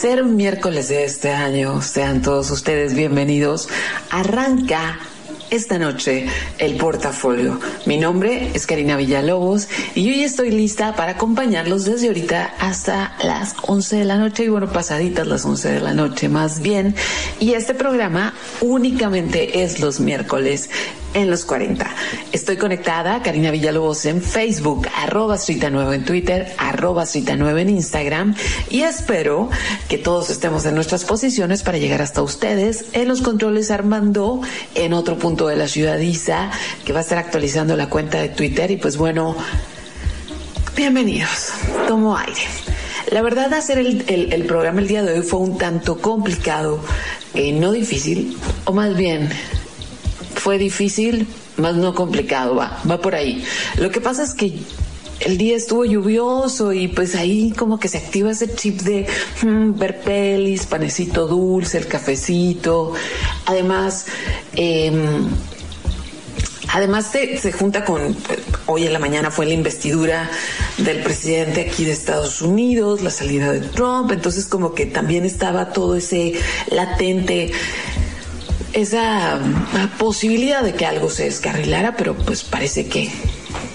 Tercer miércoles de este año, sean todos ustedes bienvenidos. Arranca esta noche el portafolio. Mi nombre es Karina Villalobos y hoy estoy lista para acompañarlos desde ahorita hasta las 11 de la noche y bueno, pasaditas las 11 de la noche más bien. Y este programa únicamente es los miércoles en los 40. Estoy conectada, Karina Villalobos en Facebook, arroba Suita 9 en Twitter, arroba Suita 9 en Instagram y espero que todos estemos en nuestras posiciones para llegar hasta ustedes en los controles Armando, en otro punto de la ciudad Isa, que va a estar actualizando la cuenta de Twitter y pues bueno, bienvenidos, tomo aire. La verdad, hacer el, el, el programa el día de hoy fue un tanto complicado, eh, no difícil, o más bien fue difícil, más no complicado, va, va por ahí. Lo que pasa es que el día estuvo lluvioso y pues ahí como que se activa ese chip de hmm, ver pelis, panecito dulce, el cafecito. Además, eh, Además se, se, junta con, hoy en la mañana fue la investidura del presidente aquí de Estados Unidos, la salida de Trump, entonces como que también estaba todo ese latente esa posibilidad de que algo se descarrilara, pero pues parece que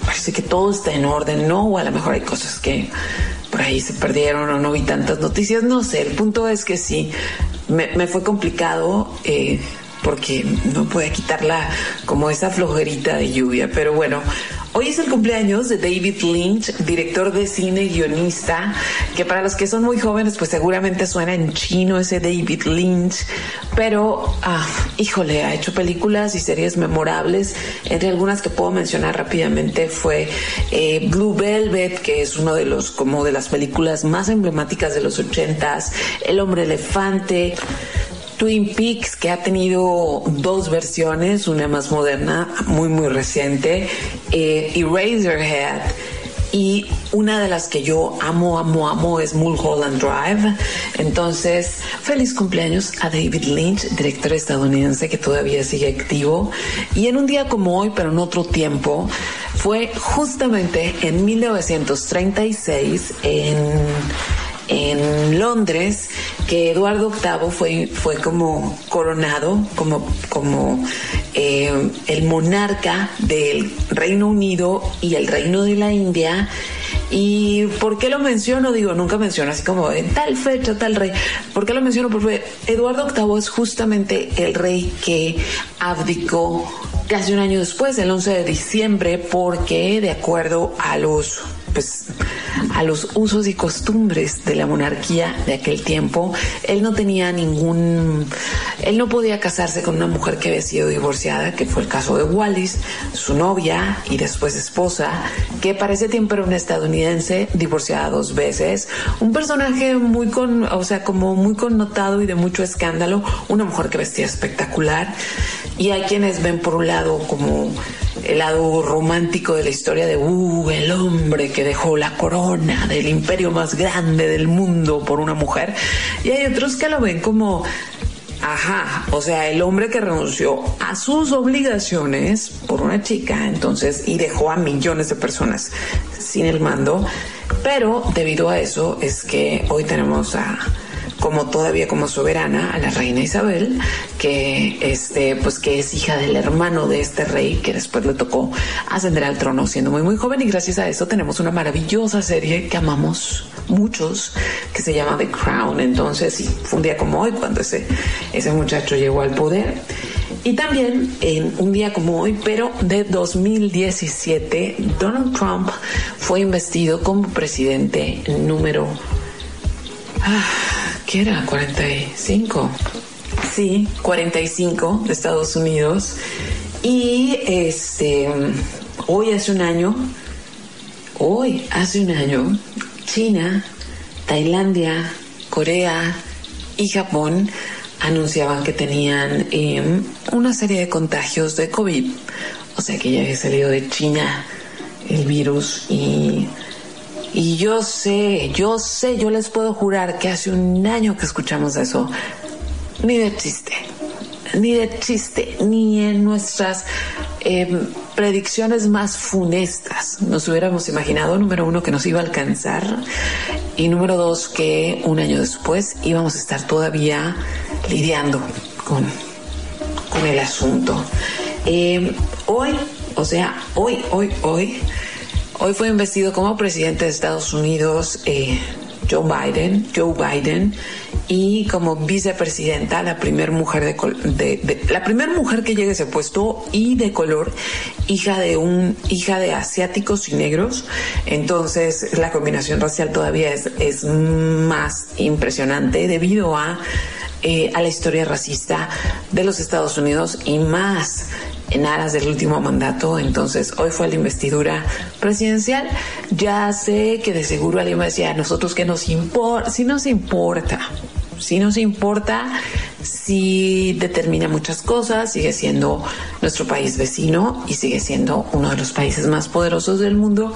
parece que todo está en orden, ¿no? O a lo mejor hay cosas que por ahí se perdieron o no vi tantas noticias, no sé. El punto es que sí, me, me fue complicado. Eh, porque no puede quitarla como esa flojerita de lluvia. Pero bueno, hoy es el cumpleaños de David Lynch, director de cine y guionista, que para los que son muy jóvenes, pues seguramente suena en chino ese David Lynch, pero, ah, híjole, ha hecho películas y series memorables. Entre algunas que puedo mencionar rápidamente fue eh, Blue Velvet, que es uno de los, como de las películas más emblemáticas de los ochentas, El hombre elefante, Twin Peaks, que ha tenido dos versiones, una más moderna, muy, muy reciente, eh, Eraserhead. Y una de las que yo amo, amo, amo es Mulholland Drive. Entonces, feliz cumpleaños a David Lynch, director estadounidense que todavía sigue activo. Y en un día como hoy, pero en otro tiempo, fue justamente en 1936 en en Londres que Eduardo VIII fue, fue como coronado como, como eh, el monarca del Reino Unido y el Reino de la India. ¿Y por qué lo menciono? Digo, nunca menciono así como en tal fecha, tal rey. ¿Por qué lo menciono? Porque Eduardo VIII es justamente el rey que abdicó casi un año después, el 11 de diciembre, porque de acuerdo a los pues a los usos y costumbres de la monarquía de aquel tiempo. Él no tenía ningún, él no podía casarse con una mujer que había sido divorciada, que fue el caso de Wallis, su novia y después esposa, que para ese tiempo era una estadounidense divorciada dos veces, un personaje muy con, o sea, como muy connotado y de mucho escándalo, una mujer que vestía espectacular y hay quienes ven por un lado como el lado romántico de la historia de uh, el hombre que dejó la corona del imperio más grande del mundo por una mujer. Y hay otros que lo ven como Ajá, o sea, el hombre que renunció a sus obligaciones por una chica, entonces, y dejó a millones de personas sin el mando, pero debido a eso es que hoy tenemos a como todavía como soberana a la reina Isabel, que este, pues que es hija del hermano de este rey que después le tocó ascender al trono siendo muy muy joven y gracias a eso tenemos una maravillosa serie que amamos muchos, que se llama The Crown. Entonces, sí, fue un día como hoy cuando ese, ese muchacho llegó al poder. Y también en un día como hoy, pero de 2017, Donald Trump fue investido como presidente número... Ah, ¿Qué era? 45. Sí, 45 de Estados Unidos. Y este, hoy hace un año, hoy hace un año, China, Tailandia, Corea y Japón anunciaban que tenían em, una serie de contagios de COVID. O sea que ya había salido de China el virus y, y yo sé, yo sé, yo les puedo jurar que hace un año que escuchamos eso. Ni de chiste, ni de chiste, ni en nuestras em, predicciones más funestas nos hubiéramos imaginado, número uno, que nos iba a alcanzar y número dos, que un año después íbamos a estar todavía lidiando con, con el asunto. Eh, hoy, o sea, hoy, hoy, hoy, hoy fue investido como presidente de Estados Unidos eh, Joe Biden, Joe Biden, y como vicepresidenta, la primera mujer de, la primera mujer que llegue a ese puesto y de color, hija de un hija de asiáticos y negros. Entonces la combinación racial todavía es, es más impresionante debido a eh, a la historia racista de los Estados Unidos y más en aras del último mandato. Entonces, hoy fue la investidura presidencial. Ya sé que de seguro alguien me decía, nosotros que nos importa, si nos importa, si nos importa, si determina muchas cosas, sigue siendo nuestro país vecino y sigue siendo uno de los países más poderosos del mundo.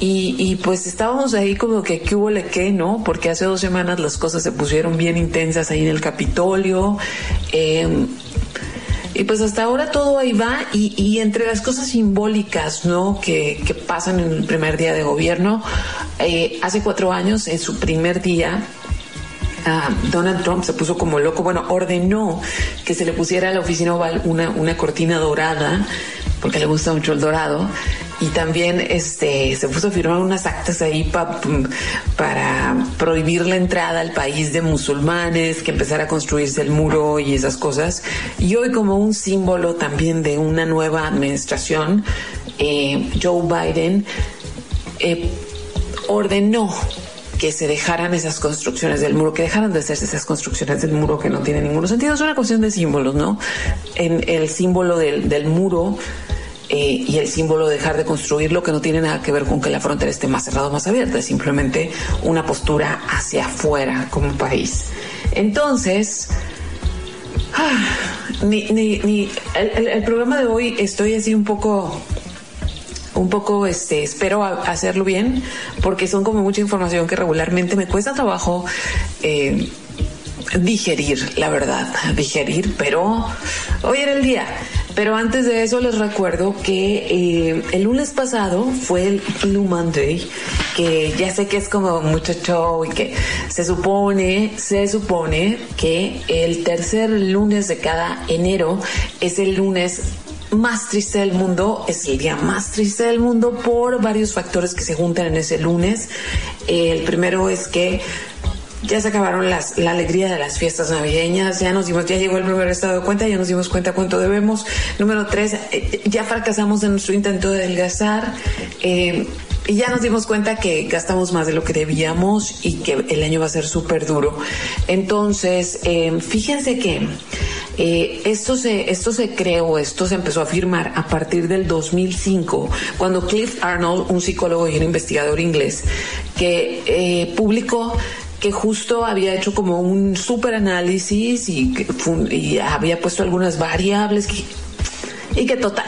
Y, pues estábamos ahí como que qué hubo le qué, ¿no? Porque hace dos semanas las cosas se pusieron bien intensas ahí en el Capitolio. Em, y pues hasta ahora todo ahí va y, entre las cosas simbólicas, ¿no? Que, que, pasan en el primer día de gobierno, eh, hace cuatro años, en su primer día, ah, Donald Trump se puso como loco, bueno, ordenó que se le pusiera a la oficina oval una, una cortina dorada, porque le gusta mucho el dorado, y también este se puso a firmar unas actas ahí para prohibir la entrada al país de musulmanes, que empezara a construirse el muro y esas cosas. Y hoy como un símbolo también de una nueva administración, eh, Joe Biden eh, ordenó que se dejaran esas construcciones del muro, que dejaran de hacerse esas construcciones del muro que no tienen ningún sentido. Es una cuestión de símbolos, ¿no? En el símbolo del, muro eh, y el símbolo de dejar de construirlo, que no tiene nada que ver con que la frontera esté más cerrada o más abierta, es simplemente una postura hacia afuera como país. Entonces, ah, ni, ni, el, programa de hoy estoy así un poco un poco este espero hacerlo bien porque son como mucha información que regularmente me cuesta trabajo eh, digerir la verdad digerir pero hoy era el día. Pero antes de eso les recuerdo que eh, el lunes pasado fue el Blue Monday, que ya sé que es como mucho show y que se supone, se supone que el tercer lunes de cada enero es el lunes más triste del mundo, es el día más triste del mundo por varios factores que se juntan en ese lunes. El primero es que ya se acabaron las, la alegría de las fiestas navideñas, ya nos dimos, ya llegó el primer estado de cuenta, ya nos dimos cuenta cuánto debemos. Número tres, eh, ya fracasamos en nuestro intento de adelgazar. Eh, y ya nos dimos cuenta que gastamos más de lo que debíamos y que el año va a ser súper duro. Entonces, eh, fíjense que esto, se, esto se creó, esto se empezó a firmar a partir del 2005, cuando Cliff Arnold, un psicólogo y un investigador inglés, que publicó que justo había hecho como un super análisis y, y había puesto algunas variables y que total.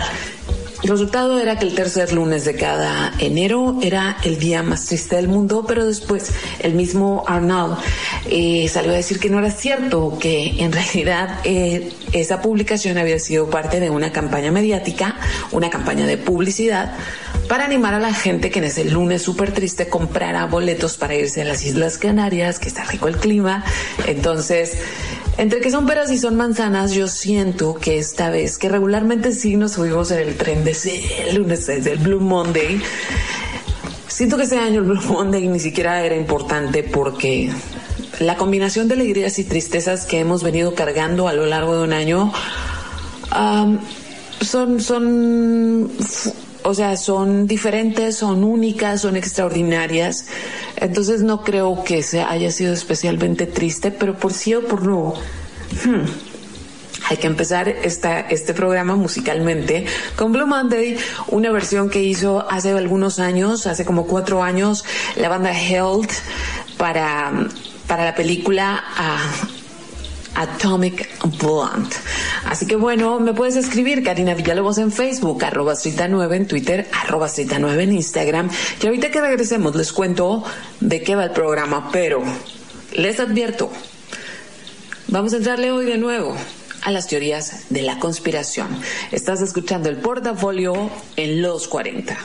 El resultado era que el tercer lunes de cada enero era el día más triste del mundo, pero después el mismo Arnold eh, salió a decir que no era cierto, que en realidad eh, esa publicación había sido parte de una campaña mediática, una campaña de publicidad para animar a la gente que en ese lunes súper triste comprara boletos para irse a las Islas Canarias, que está rico el clima. Entonces, entre que son peras y son manzanas, yo siento que esta vez, que regularmente sí nos subimos en el tren de ese lunes, desde el Blue Monday, siento que este año el Blue Monday ni siquiera era importante porque la combinación de alegrías y tristezas que hemos venido cargando a lo largo de un año son, son, o sea, son diferentes, son únicas, son extraordinarias. Entonces no creo que se haya sido especialmente triste, pero por sí o por no. Hmm, hay que empezar esta, este programa musicalmente con Blue Monday, una versión que hizo hace algunos años, hace como cuatro años, la banda Health para, para la película uh, Atomic Blonde. Así que bueno, me puedes escribir Karina Villalobos en Facebook, arroba 9 en Twitter, arroba 9 en Instagram. Y ahorita que regresemos les cuento de qué va el programa, pero les advierto, vamos a entrarle hoy de nuevo a las teorías de la conspiración. Estás escuchando el portafolio en los 40.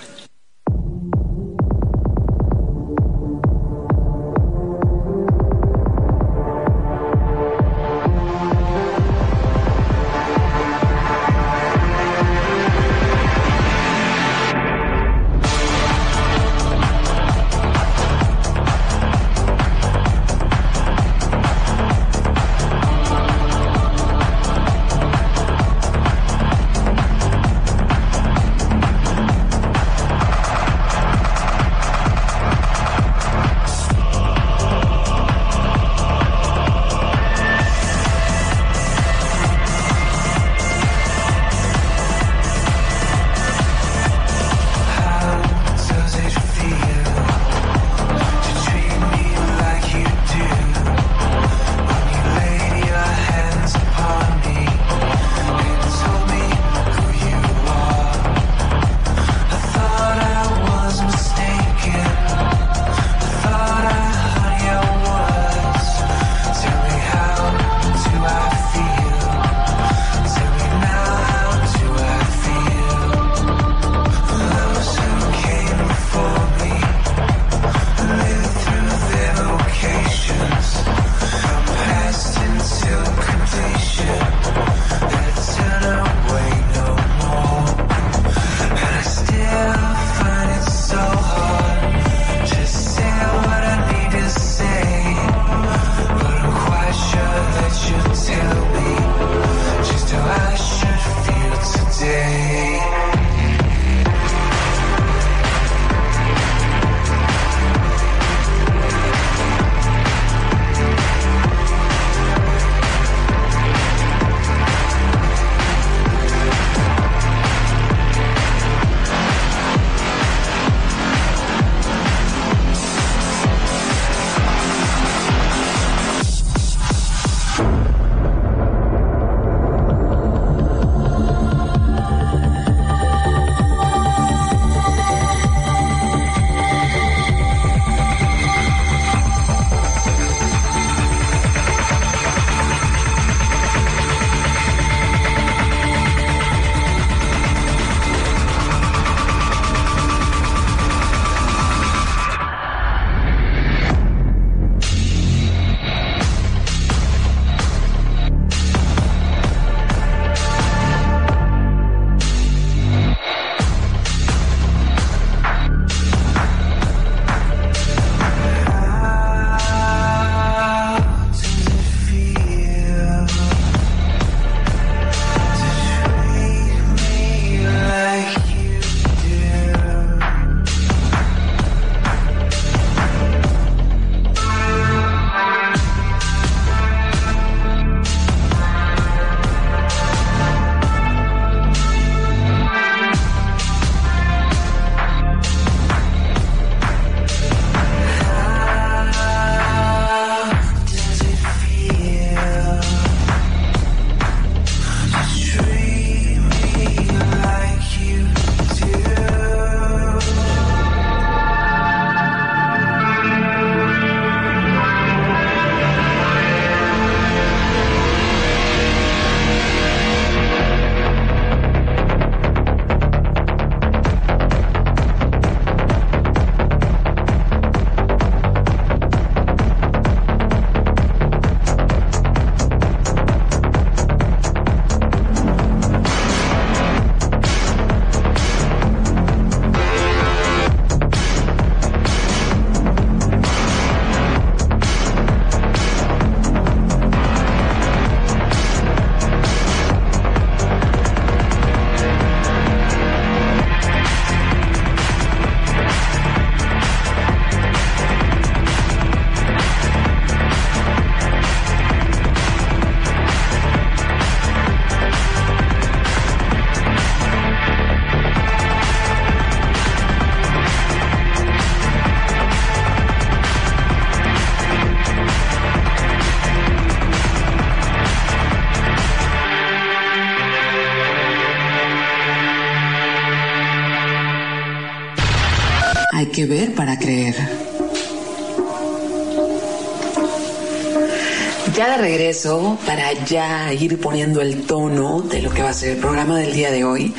Regreso, para ya ir poniendo el tono de lo que va a ser el programa del día de hoy,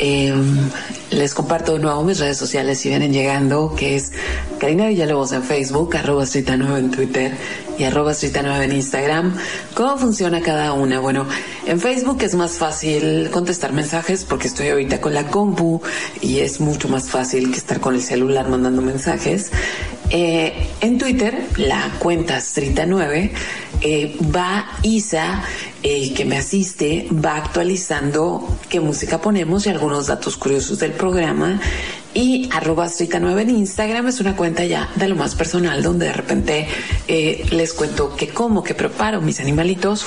em, les comparto de nuevo mis redes sociales si vienen llegando, que es Karina Villalobos en Facebook, arroba 9 en Twitter y arroba 9 en Instagram. ¿Cómo funciona cada una? Bueno, en Facebook es más fácil contestar mensajes porque estoy ahorita con la compu y es mucho más fácil que estar con el celular mandando mensajes. Eh, en Twitter, la cuenta Strita9 eh, va Isa, eh, que me asiste, va actualizando qué música ponemos y algunos datos curiosos del programa y arroba 9 en Instagram es una cuenta ya de lo más personal donde de repente eh, les cuento que como, que preparo mis animalitos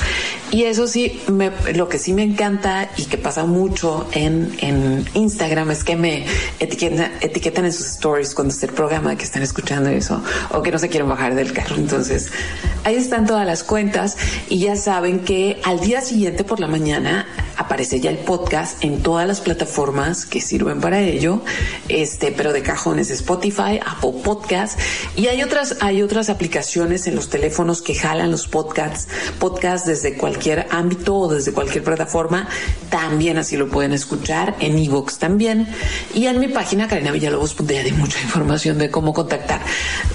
y eso sí, me, lo que sí me encanta y que pasa mucho en, en Instagram es que me etiquetan, etiquetan en sus stories cuando está el programa que están escuchando eso o que no se quieren bajar del carro. Entonces, ahí están todas las cuentas y ya saben que al día siguiente por la mañana aparece ya el podcast en todas las plataformas que sirven para ello este, pero de cajones Spotify, Apple Podcasts y hay otras, hay otras aplicaciones en los teléfonos que jalan los podcasts, podcasts desde cualquier ámbito o desde cualquier plataforma, también así lo pueden escuchar, en Evox también y en mi página carinavillalobos.com hay mucha información de cómo contactar.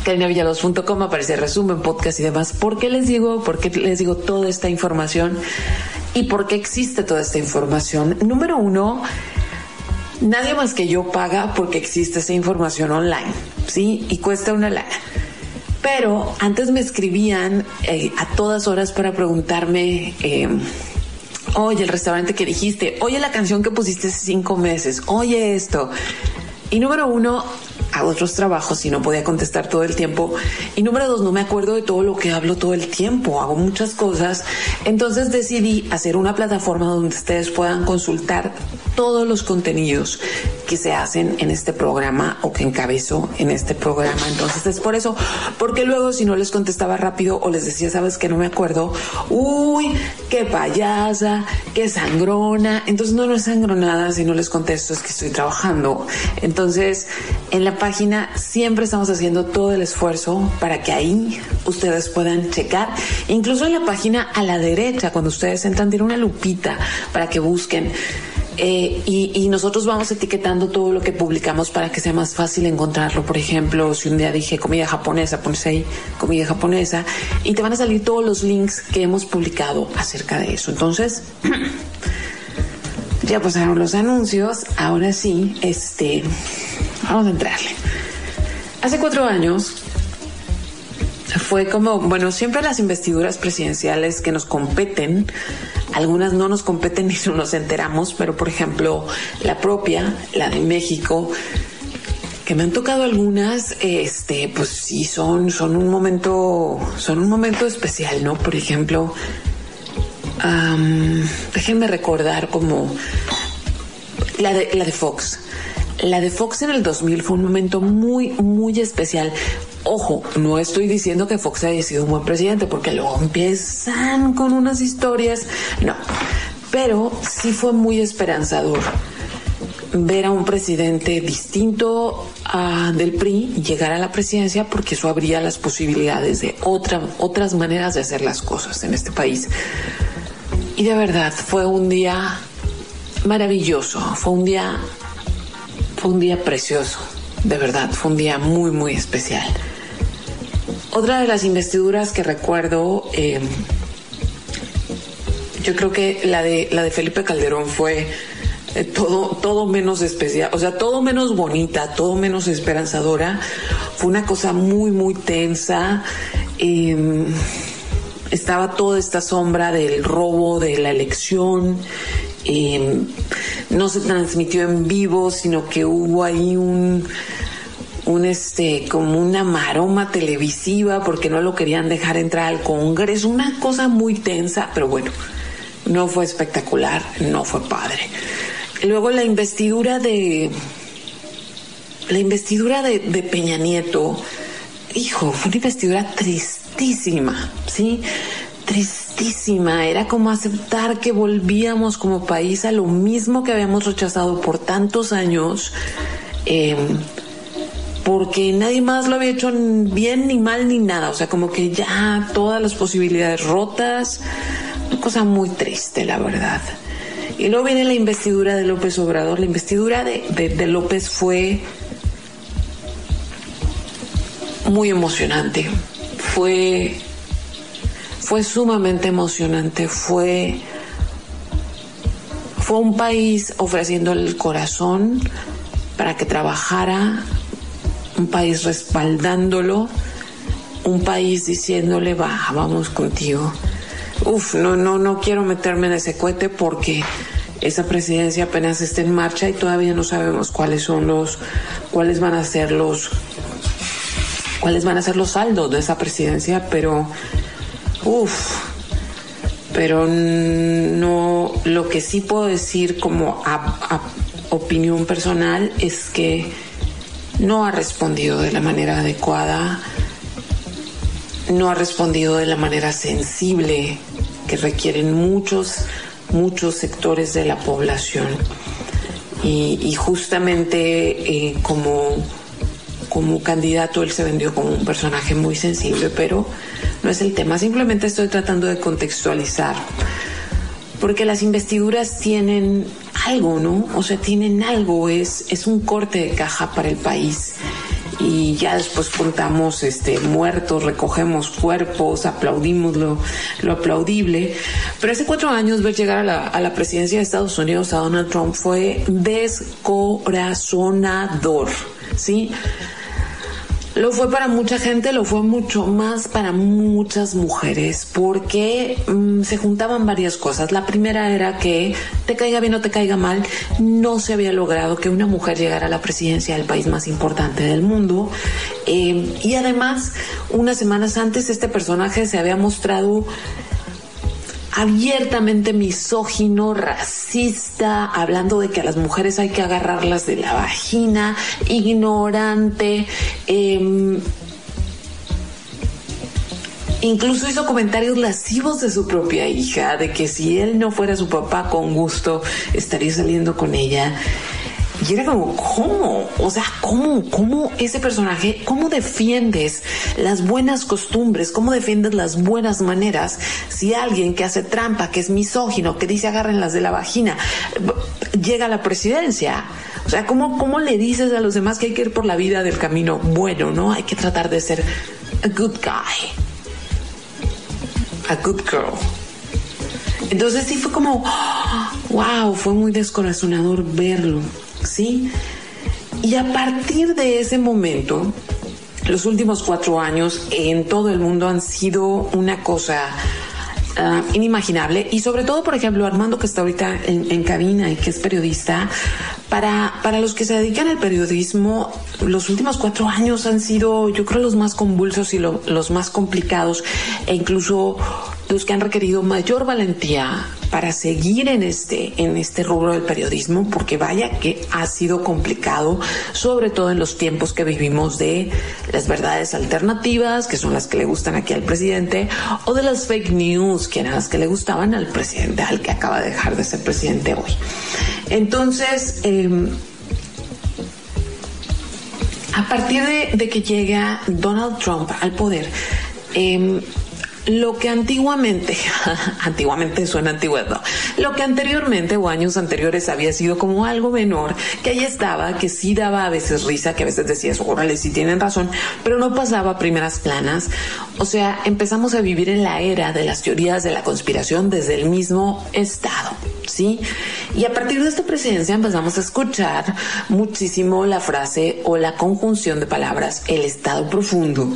carinavillalobos.com aparece resumen, podcast y demás. ¿Por qué les digo, por qué les digo toda esta información? ¿Y por qué existe toda esta información? Número uno, Nadie más que yo paga porque existe esa información online, ¿sí? Y cuesta una lana. Pero antes me escribían eh, a todas horas para preguntarme, eh, oye, el restaurante que dijiste, oye, la canción que pusiste hace cinco meses, oye esto. Y número uno, hago otros trabajos y no podía contestar todo el tiempo. Y número dos, no me acuerdo de todo lo que hablo todo el tiempo, hago muchas cosas. Entonces decidí hacer una plataforma donde ustedes puedan consultar todos los contenidos que se hacen en este programa o que encabezo en este programa. Entonces es por eso, porque luego si no les contestaba rápido o les decía, sabes que no me acuerdo, uy, qué payasa, qué sangrona. Entonces no, no es sangronada si no les contesto, es que estoy trabajando. Entonces, en la página siempre estamos haciendo todo el esfuerzo para que ahí ustedes puedan checar. Incluso en la página a la derecha, cuando ustedes entran, tiene una lupita para que busquen. Eh, y, nosotros vamos etiquetando todo lo que publicamos para que sea más fácil encontrarlo. Por ejemplo, si un día dije comida japonesa, pones ahí comida japonesa y te van a salir todos los links que hemos publicado acerca de eso. Entonces, ya pasaron los anuncios. Ahora sí, este, Vamos a entrarle. Hace cuatro años fue como, bueno, siempre las investiduras presidenciales que nos competen, algunas no nos competen ni no nos enteramos, pero por ejemplo, la propia, la de México, que me han tocado algunas, este, pues sí son, son un momento, son un momento especial, ¿no? Por ejemplo, déjenme recordar como la de, la de Fox. La de Fox en el 2000 fue un momento muy, muy especial. Ojo, no estoy diciendo que Fox haya sido un buen presidente, porque luego empiezan con unas historias. No, pero sí fue muy esperanzador ver a un presidente distinto a del PRI llegar a la presidencia porque eso abría las posibilidades de otra, otras maneras de hacer las cosas en este país. Y de verdad fue un día maravilloso, fue un día fue un día precioso, de verdad, fue un día muy, muy especial. Otra de las investiduras que recuerdo, eh, yo creo que la de, la de Felipe Calderón fue eh, todo, todo menos especial, o sea, todo menos bonita, todo menos esperanzadora. Fue una cosa muy, muy tensa. Em, estaba toda esta sombra del robo de la elección. Eh, no se transmitió en vivo, sino que hubo ahí un, un este, como una maroma televisiva porque no lo querían dejar entrar al Congreso, una cosa muy tensa, pero bueno, no fue espectacular, no fue padre. Luego la investidura de, la investidura de, de Peña Nieto, hijo, fue una investidura tristísima, ¿sí? tristísima, era como aceptar que volvíamos como país a lo mismo que habíamos rechazado por tantos años. Em, porque nadie más lo había hecho bien ni mal ni nada, o sea, como que ya todas las posibilidades rotas, una cosa muy triste, la verdad. Y luego viene la investidura de López Obrador. La investidura de, de López fue muy emocionante. Fue, fue sumamente emocionante. Fue, fue un país ofreciendo el corazón para que trabajara, un país respaldándolo, un país diciéndole, va, vamos contigo. Uf, no, no, no quiero meterme en ese cohete porque esa presidencia apenas está en marcha y todavía no sabemos cuáles son los, cuáles van a ser los, cuáles van a ser los saldos de esa presidencia, pero, uf, pero no, lo que sí puedo decir como opinión personal es que no ha respondido de la manera adecuada, no ha respondido de la manera sensible que requieren muchos, muchos sectores de la población. Y, justamente eh, como, como candidato él se vendió como un personaje muy sensible, pero no es el tema. Simplemente estoy tratando de contextualizar. Porque las investiduras tienen algo, ¿no? O sea, tienen algo, es, es un corte de caja para el país. Y ya después contamos este, muertos, recogemos cuerpos, aplaudimos lo, lo aplaudible. Pero hace cuatro años ver llegar a la, a la presidencia de Estados Unidos a Donald Trump fue descorazonador, ¿sí? Lo fue para mucha gente, lo fue mucho más para muchas mujeres, porque mm, se juntaban varias cosas. La primera era que, te caiga bien o te caiga mal, no se había logrado que una mujer llegara a la presidencia del país más importante del mundo. Eh, y además, unas semanas antes, este personaje se había mostrado abiertamente misógino, racista, hablando de que a las mujeres hay que agarrarlas de la vagina, ignorante. Em, incluso hizo comentarios lascivos de su propia hija, de que si él no fuera su papá, con gusto estaría saliendo con ella. Y era como, ¿cómo? O sea, ¿cómo? ¿Cómo ese personaje, cómo defiendes las buenas costumbres? ¿Cómo defiendes las buenas maneras si alguien que hace trampa, que es misógino, que dice agarren las de la vagina, llega a la presidencia? O sea, ¿cómo, ¿cómo le dices a los demás que hay que ir por la vida del camino bueno, no? Hay que tratar de ser a good guy, a good girl. Entonces sí fue como, wow, fue muy descorazonador verlo. ¿Sí? Y a partir de ese momento, los últimos cuatro años en todo el mundo han sido una cosa ah, inimaginable y sobre todo, por ejemplo, Armando que está ahorita en, cabina y que es periodista, para, para los que se dedican al periodismo, los últimos cuatro años han sido, yo creo, los más convulsos y los más complicados e incluso los que han requerido mayor valentía para seguir en este, en este rubro del periodismo, porque vaya que ha sido complicado, sobre todo en los tiempos que vivimos de las verdades alternativas, que son las que le gustan aquí al presidente, o de las fake news, que eran las que le gustaban al presidente, al que acaba de dejar de ser presidente hoy. Entonces, em, a partir de, que llega Donald Trump al poder, eh, lo que antiguamente, antiguamente suena antigüedad, ¿no? lo que anteriormente o años anteriores había sido como algo menor, que ahí estaba, que sí daba a veces risa, que a veces decías, órale, sí tienen razón, pero no pasaba a primeras planas. O sea, empezamos a vivir en la era de las teorías de la conspiración desde el mismo Estado, ¿sí? Y a partir de esta presidencia empezamos a escuchar muchísimo la frase o la conjunción de palabras, el Estado profundo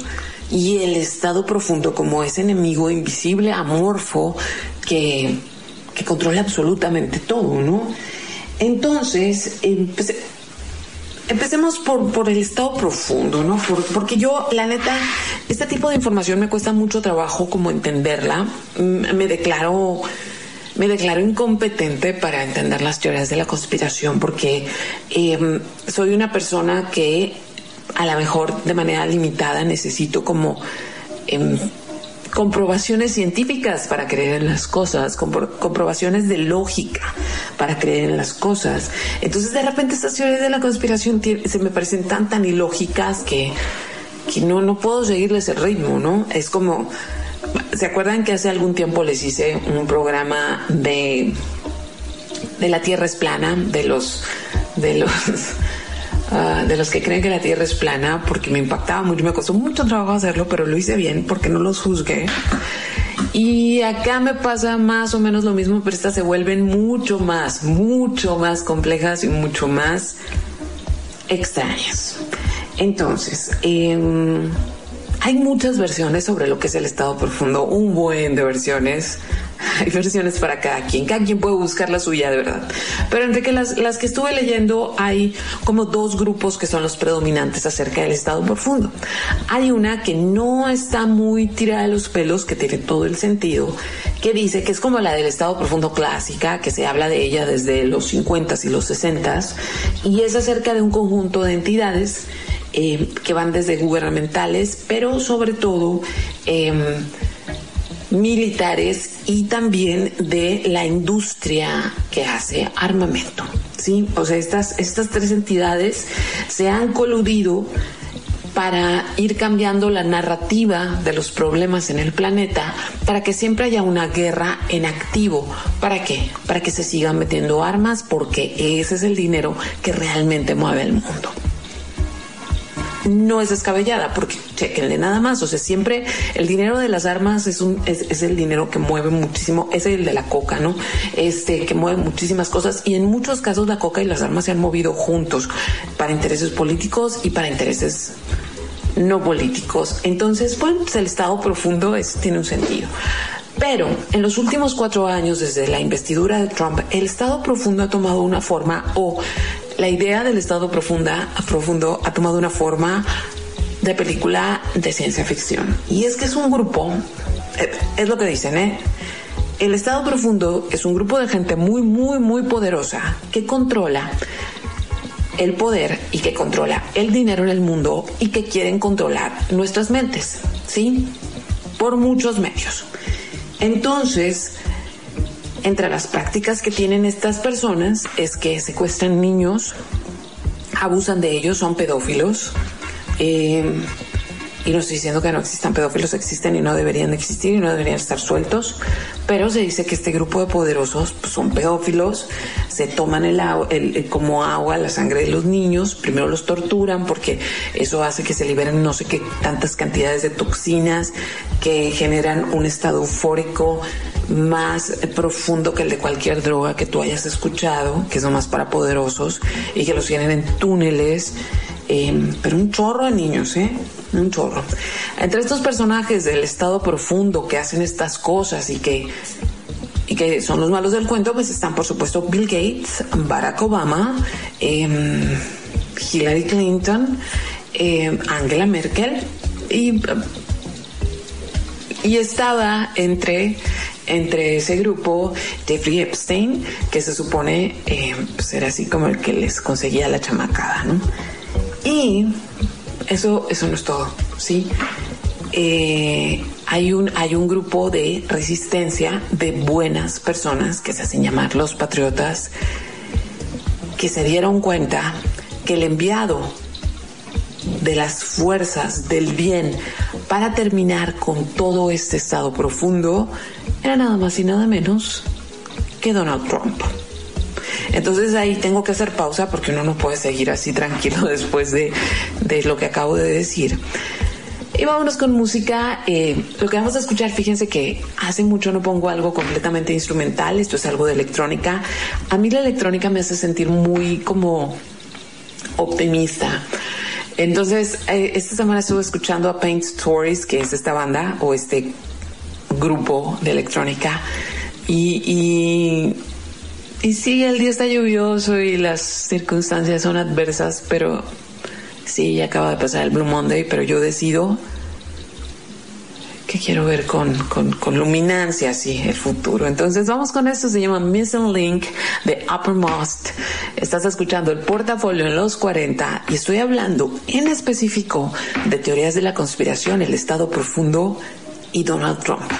y el estado profundo como ese enemigo invisible, amorfo, que, que controla absolutamente todo, ¿no? Entonces, empecemos por, por el estado profundo, ¿no? porque yo, la neta, este tipo de información me cuesta mucho trabajo como entenderla. Me declaro me declaro incompetente para entender las teorías de la conspiración porque em, soy una persona que a lo mejor de manera limitada necesito como, em, comprobaciones científicas para creer en las cosas, comprobaciones de lógica para creer en las cosas. Entonces de repente estas teorías de la conspiración se me parecen tan tan ilógicas que, que no, no puedo seguirles el ritmo, ¿no? Es como, ¿se acuerdan que hace algún tiempo les hice un programa de, de la Tierra es plana, de los, de los Ah, de los que creen que la Tierra es plana, porque me impactaba mucho, me costó mucho trabajo hacerlo, pero lo hice bien porque no los juzgué. Y acá me pasa más o menos lo mismo, pero estas se vuelven mucho más, mucho más complejas y mucho más extrañas. Entonces, em, hay muchas versiones sobre lo que es el estado profundo, un buen de versiones. hay versiones para cada quien, cada quien puede buscar la suya de verdad. Pero entre que las, las que estuve leyendo hay como dos grupos que son los predominantes acerca del estado profundo. Hay una que no está muy tirada de los pelos, que tiene todo el sentido, que dice que es como la del estado profundo clásica, que se habla de ella desde los 50 y los 60 y es acerca de un conjunto de entidades eh, que van desde gubernamentales, pero sobre todo em, militares y también de la industria que hace armamento. ¿sí? O sea, estas, estas tres entidades se han coludido para ir cambiando la narrativa de los problemas en el planeta, para que siempre haya una guerra en activo. ¿Para qué? Para que se sigan metiendo armas, porque ese es el dinero que realmente mueve el mundo no es descabellada, porque chequenle nada más, o sea, siempre el dinero de las armas es, el dinero que mueve muchísimo, es el de la coca, ¿no? Este, que mueve muchísimas cosas y en muchos casos la coca y las armas se han movido juntos para intereses políticos y para intereses no políticos. Entonces, pues el Estado profundo tiene un sentido. Pero en los últimos cuatro años, desde la investidura de Trump, el Estado profundo ha tomado una forma o la idea del estado profunda, profundo ha tomado una forma de película de ciencia ficción. Y es que es un grupo, eh, es lo que dicen, ¿eh? El estado profundo es un grupo de gente muy, muy, muy poderosa que controla el poder y que controla el dinero en el mundo y que quieren controlar nuestras mentes, ¿sí? Por muchos medios. Entonces, entre las prácticas que tienen estas personas es que secuestran niños, abusan de ellos, son pedófilos. Eh, y no estoy diciendo que no existan pedófilos, existen y no deberían existir y no deberían estar sueltos, pero se dice que este grupo de poderosos pues, son pedófilos, se toman el, el, como agua la sangre de los niños, primero los torturan porque eso hace que se liberen no sé qué tantas cantidades de toxinas que generan un estado eufórico más profundo que el de cualquier droga que tú hayas escuchado, que es más para poderosos y que los tienen en túneles, eh, pero un chorro de niños, ¿eh? un chorro. Entre estos personajes del estado profundo que hacen estas cosas y que y que son los malos del cuento, pues están por supuesto Bill Gates, Barack Obama, em, Hillary Clinton, em, Angela Merkel y, y estaba entre entre ese grupo Jeffrey Epstein, que se supone em, era así como el que les conseguía la chamacada, ¿no? Y eso, eso no es todo, ¿sí? Eh, hay, un, hay un grupo de resistencia de buenas personas que se hacen llamar los patriotas que se dieron cuenta que el enviado de las fuerzas del bien para terminar con todo este estado profundo era nada más y nada menos que Donald Trump. Entonces ahí tengo que hacer pausa porque uno no puede seguir así tranquilo después de, lo que acabo de decir. Y vámonos con música. Eh, lo que vamos a escuchar, fíjense que hace mucho no pongo algo completamente instrumental, esto es algo de electrónica. A mí la electrónica me hace sentir muy como optimista. Entonces, eh, esta semana estuve escuchando a Paint Stories, que es esta banda o este grupo de electrónica. y sí, el día está lluvioso y las circunstancias son adversas, pero sí, ya acaba de pasar el Blue Monday, pero yo decido que quiero ver con, con, luminancia, sí, el futuro. Entonces vamos con esto, se llama Missing Link de Uppermost. Estás escuchando el portafolio en los 40 y estoy hablando en específico de teorías de la conspiración, el estado profundo y Donald Trump.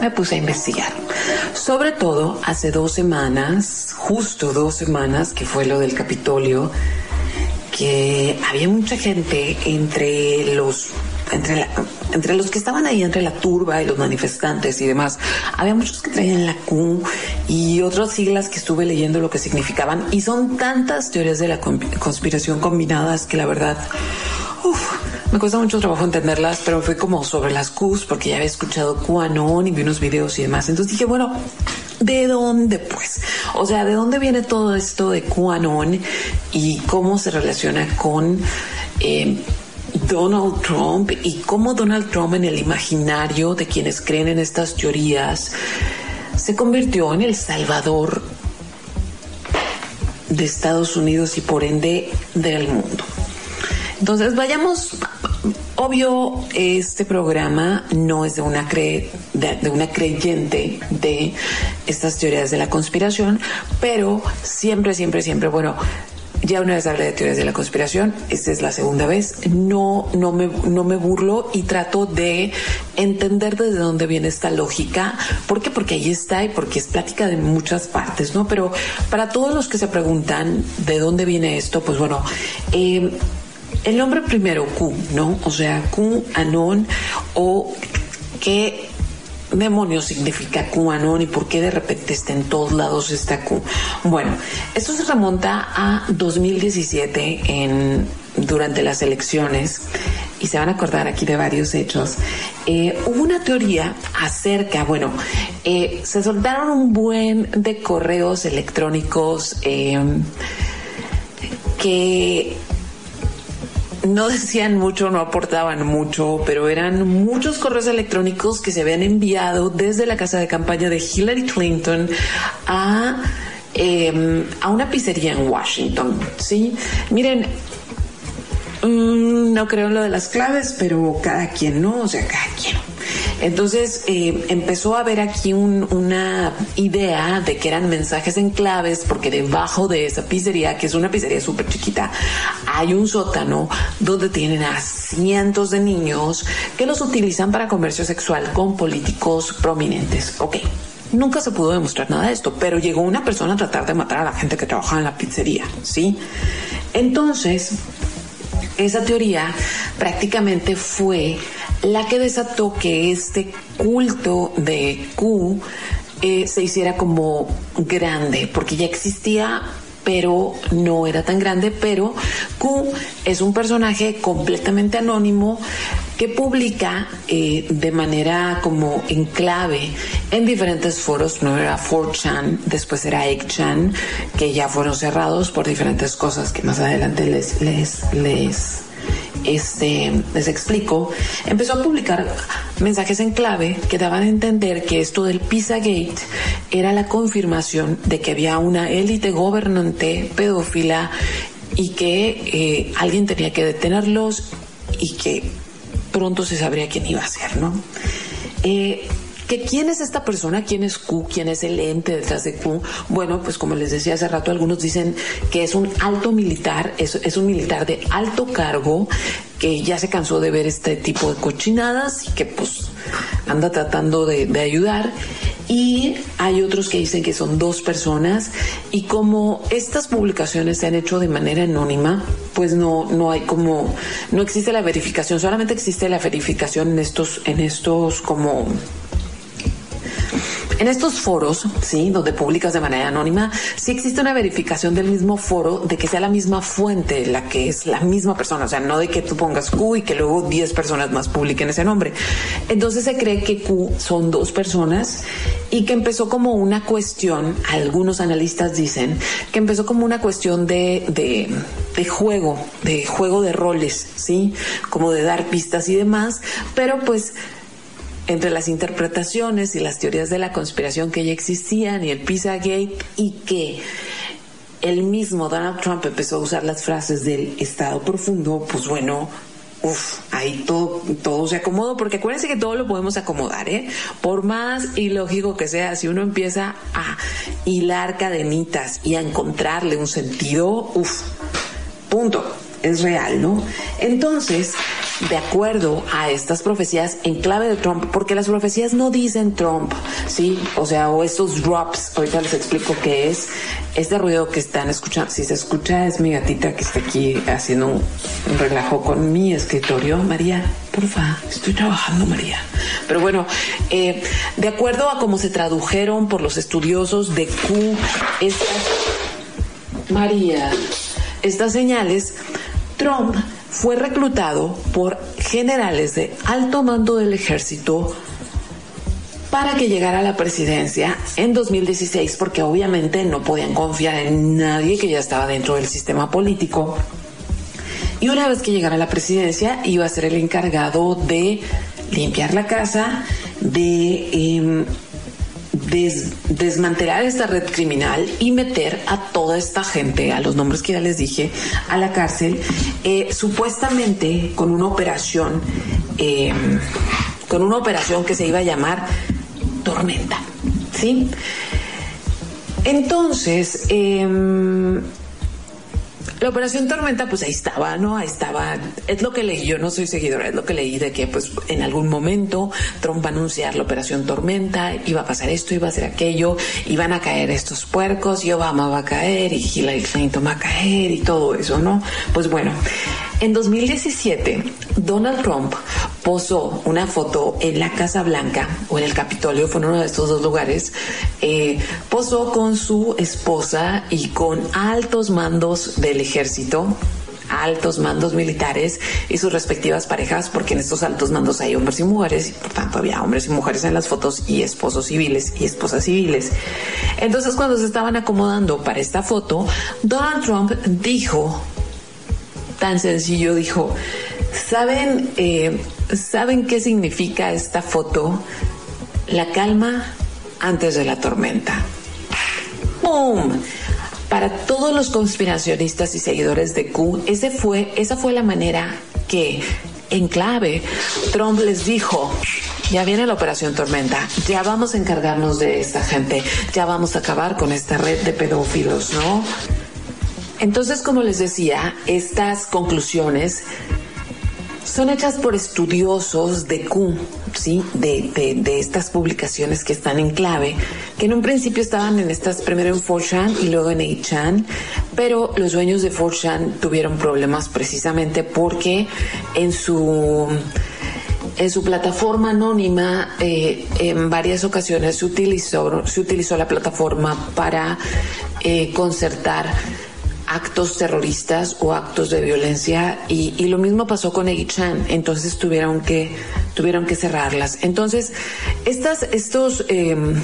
Me puse a investigar. Sobre todo hace dos semanas, justo dos semanas, que fue lo del Capitolio, que había mucha gente entre los entre, entre los que estaban ahí, entre la turba y los manifestantes y demás, había muchos que traían la Q y otras siglas que estuve leyendo lo que significaban. Y son tantas teorías de la conspiración combinadas que la verdad, me cuesta mucho trabajo entenderlas, pero fue como sobre las Qs porque ya había escuchado QAnon y vi unos videos y demás. Entonces dije, bueno, ¿de dónde pues? O sea, ¿de dónde viene todo esto de QAnon y cómo se relaciona con... Eh, Donald Trump y cómo Donald Trump en el imaginario de quienes creen en estas teorías se convirtió en el salvador de Estados Unidos y por ende del mundo. Entonces vayamos, obvio, este programa no es de una, cre de una creyente de estas teorías de la conspiración, pero siempre, siempre, siempre, bueno, ya una vez hablé de teorías de la conspiración, esta es la segunda vez. No, no me, no me burlo y trato de entender desde dónde viene esta lógica. ¿Por qué? Porque ahí está y porque es plática de muchas partes, ¿no? Pero para todos los que se preguntan de dónde viene esto, pues bueno, eh, el nombre primero, Q, ¿no? O sea, Q, Anon, o que demonios significa QAnon y por qué de repente está en todos lados esta Q? Bueno, esto se remonta a 2017 en, durante las elecciones y se van a acordar aquí de varios hechos. Eh, hubo una teoría acerca, bueno, eh, se soltaron un buen de correos electrónicos eh, que no decían mucho, no aportaban mucho, pero eran muchos correos electrónicos que se habían enviado desde la casa de campaña de Hillary Clinton a, em, a una pizzería en Washington. Sí, miren, mm, no creo en lo de las claves, pero cada quien no, o sea, cada quien. Entonces eh, empezó a haber aquí una idea de que eran mensajes en claves porque debajo de esa pizzería, que es una pizzería súper chiquita, hay un sótano donde tienen a cientos de niños que los utilizan para comercio sexual con políticos prominentes. Ok. Nunca se pudo demostrar nada de esto, pero llegó una persona a tratar de matar a la gente que trabajaba en la pizzería, ¿sí? Entonces, esa teoría prácticamente fue la que desató que este culto de Q eh, se hiciera como grande, porque ya existía pero no era tan grande, pero Q es un personaje completamente anónimo que publica eh, de manera como en clave en diferentes foros, no era 4chan, después era 8chan, que ya fueron cerrados por diferentes cosas que más adelante les, les, les este, les explico, empezó a publicar mensajes en clave que daban a entender que esto del Pizzagate era la confirmación de que había una élite gobernante pedófila y que eh, alguien tenía que detenerlos y que pronto se sabría quién iba a ser, ¿no? Eh, quién es esta persona, quién es Q, quién es el ente detrás de Q. Bueno, pues como les decía hace rato, algunos dicen que es un alto militar, es, un militar de alto cargo que ya se cansó de ver este tipo de cochinadas y que pues anda tratando de, de ayudar. Y hay otros que dicen que son dos personas. Y como estas publicaciones se han hecho de manera anónima, pues no no hay como no existe la verificación, solamente existe la verificación en estos en estos como en estos foros, sí, donde publicas de manera anónima, sí existe una verificación del mismo foro de que sea la misma fuente la que es la misma persona, o sea, no de que tú pongas Q y que luego 10 personas más publiquen ese nombre. Entonces se cree que Q son dos personas y que empezó como una cuestión, algunos analistas dicen, que empezó como una cuestión de, de, de juego, de juego de roles, sí, como de dar pistas y demás, pero pues entre las interpretaciones y las teorías de la conspiración que ya existían y el Pizzagate y que el mismo Donald Trump empezó a usar las frases del Estado profundo, pues bueno, uff, ahí todo, todo se acomodó, porque acuérdense que todo lo podemos acomodar, ¿eh? Por más ilógico que sea, si uno empieza a hilar cadenitas y a encontrarle un sentido, uff, punto, es real, ¿no? Entonces, de acuerdo a estas profecías en clave de Trump, porque las profecías no dicen Trump, ¿sí? O sea, o estos drops, ahorita les explico qué es, este ruido que están escuchando, si se escucha es mi gatita que está aquí haciendo un, relajo con mi escritorio, María, porfa, estoy trabajando, María. Pero bueno, eh, de acuerdo a cómo se tradujeron por los estudiosos de Q, estas, María, estas señales, Trump fue reclutado por generales de alto mando del ejército para que llegara a la presidencia en 2016, porque obviamente no podían confiar en nadie que ya estaba dentro del sistema político. Y una vez que llegara a la presidencia, iba a ser el encargado de limpiar la casa, de em, desmantelar esta red criminal y meter a toda esta gente, a los nombres que ya les dije, a la cárcel, eh, supuestamente con una operación, em, con una operación que se iba a llamar Tormenta. ¿Sí? Entonces, eh, la operación Tormenta, pues ahí estaba, ¿no? Ahí estaba. Es lo que leí, yo no soy seguidora, es lo que leí de que, pues, en algún momento Trump va a anunciar la operación Tormenta, iba a pasar esto, iba a hacer aquello, iban a caer estos puercos, y Obama va a caer, y Hillary Clinton va a caer, y todo eso, ¿no? Pues bueno, en 2017, Donald Trump posó una foto en la Casa Blanca o en el Capitolio, fue en uno de estos dos lugares, eh, posó con su esposa y con altos mandos del ejército altos mandos militares y sus respectivas parejas, porque en estos altos mandos hay hombres y mujeres, y por tanto había hombres y mujeres en las fotos y esposos civiles y esposas civiles. Entonces, cuando se estaban acomodando para esta foto, Donald Trump dijo, tan sencillo, dijo, ¿saben eh, ¿Saben qué significa esta foto? La calma antes de la tormenta. ¡Boom! Para todos los conspiracionistas y seguidores de Q, fue, esa fue la manera que, en clave, Trump les dijo, ya viene la operación Tormenta, ya vamos a encargarnos de esta gente, ya vamos a acabar con esta red de pedófilos, ¿no? Entonces, como les decía, estas conclusiones son hechas por estudiosos de Q, ¿sí? De, de, estas publicaciones que están en clave, que en un principio estaban en estas, primero en 4chan y luego en 8chan, pero los dueños de 4chan tuvieron problemas precisamente porque en su en su plataforma anónima eh, en varias ocasiones se utilizó, se utilizó la plataforma para eh, concertar actos terroristas o actos de violencia y, lo mismo pasó con Egichan, entonces tuvieron que tuvieron que cerrarlas. Entonces, estas, estos, em,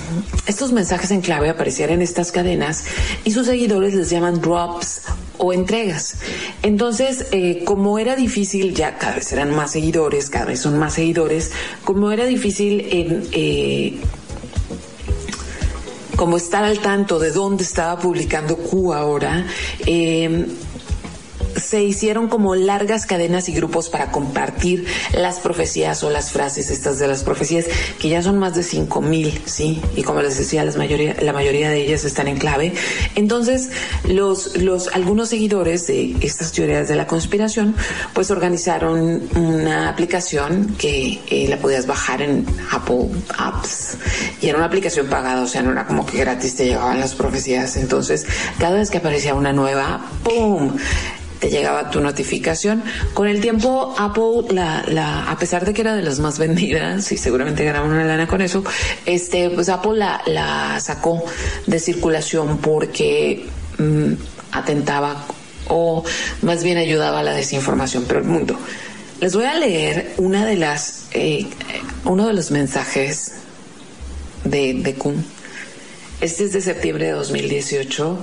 estos mensajes en clave aparecían en estas cadenas y sus seguidores les llaman drops o entregas. Entonces, eh, como era difícil, ya cada vez eran más seguidores, cada vez son más seguidores, como era difícil en... Eh, como estar al tanto de dónde estaba publicando Q ahora, eh, se hicieron como largas cadenas y grupos para compartir las profecías o las frases estas de las profecías, que ya son más de cinco mil, ¿sí? Y como les decía, la mayoría, la mayoría de ellas están en clave. Entonces, los, los, algunos seguidores de estas teorías de la conspiración, pues organizaron una aplicación que eh, la podías bajar en Apple Apps. Y era una aplicación pagada, o sea, no era como que gratis te llegaban las profecías. Entonces, cada vez que aparecía una nueva, ¡pum! Te llegaba tu notificación. Con el tiempo, Apple, la, la, a pesar de que era de las más vendidas y seguramente ganaba una lana con eso, este, pues Apple la, la sacó de circulación porque mm, atentaba o más bien ayudaba a la desinformación, pero el mundo. Les voy a leer una de las, eh, uno de los mensajes de, de Kuhn. Este es de septiembre de 2018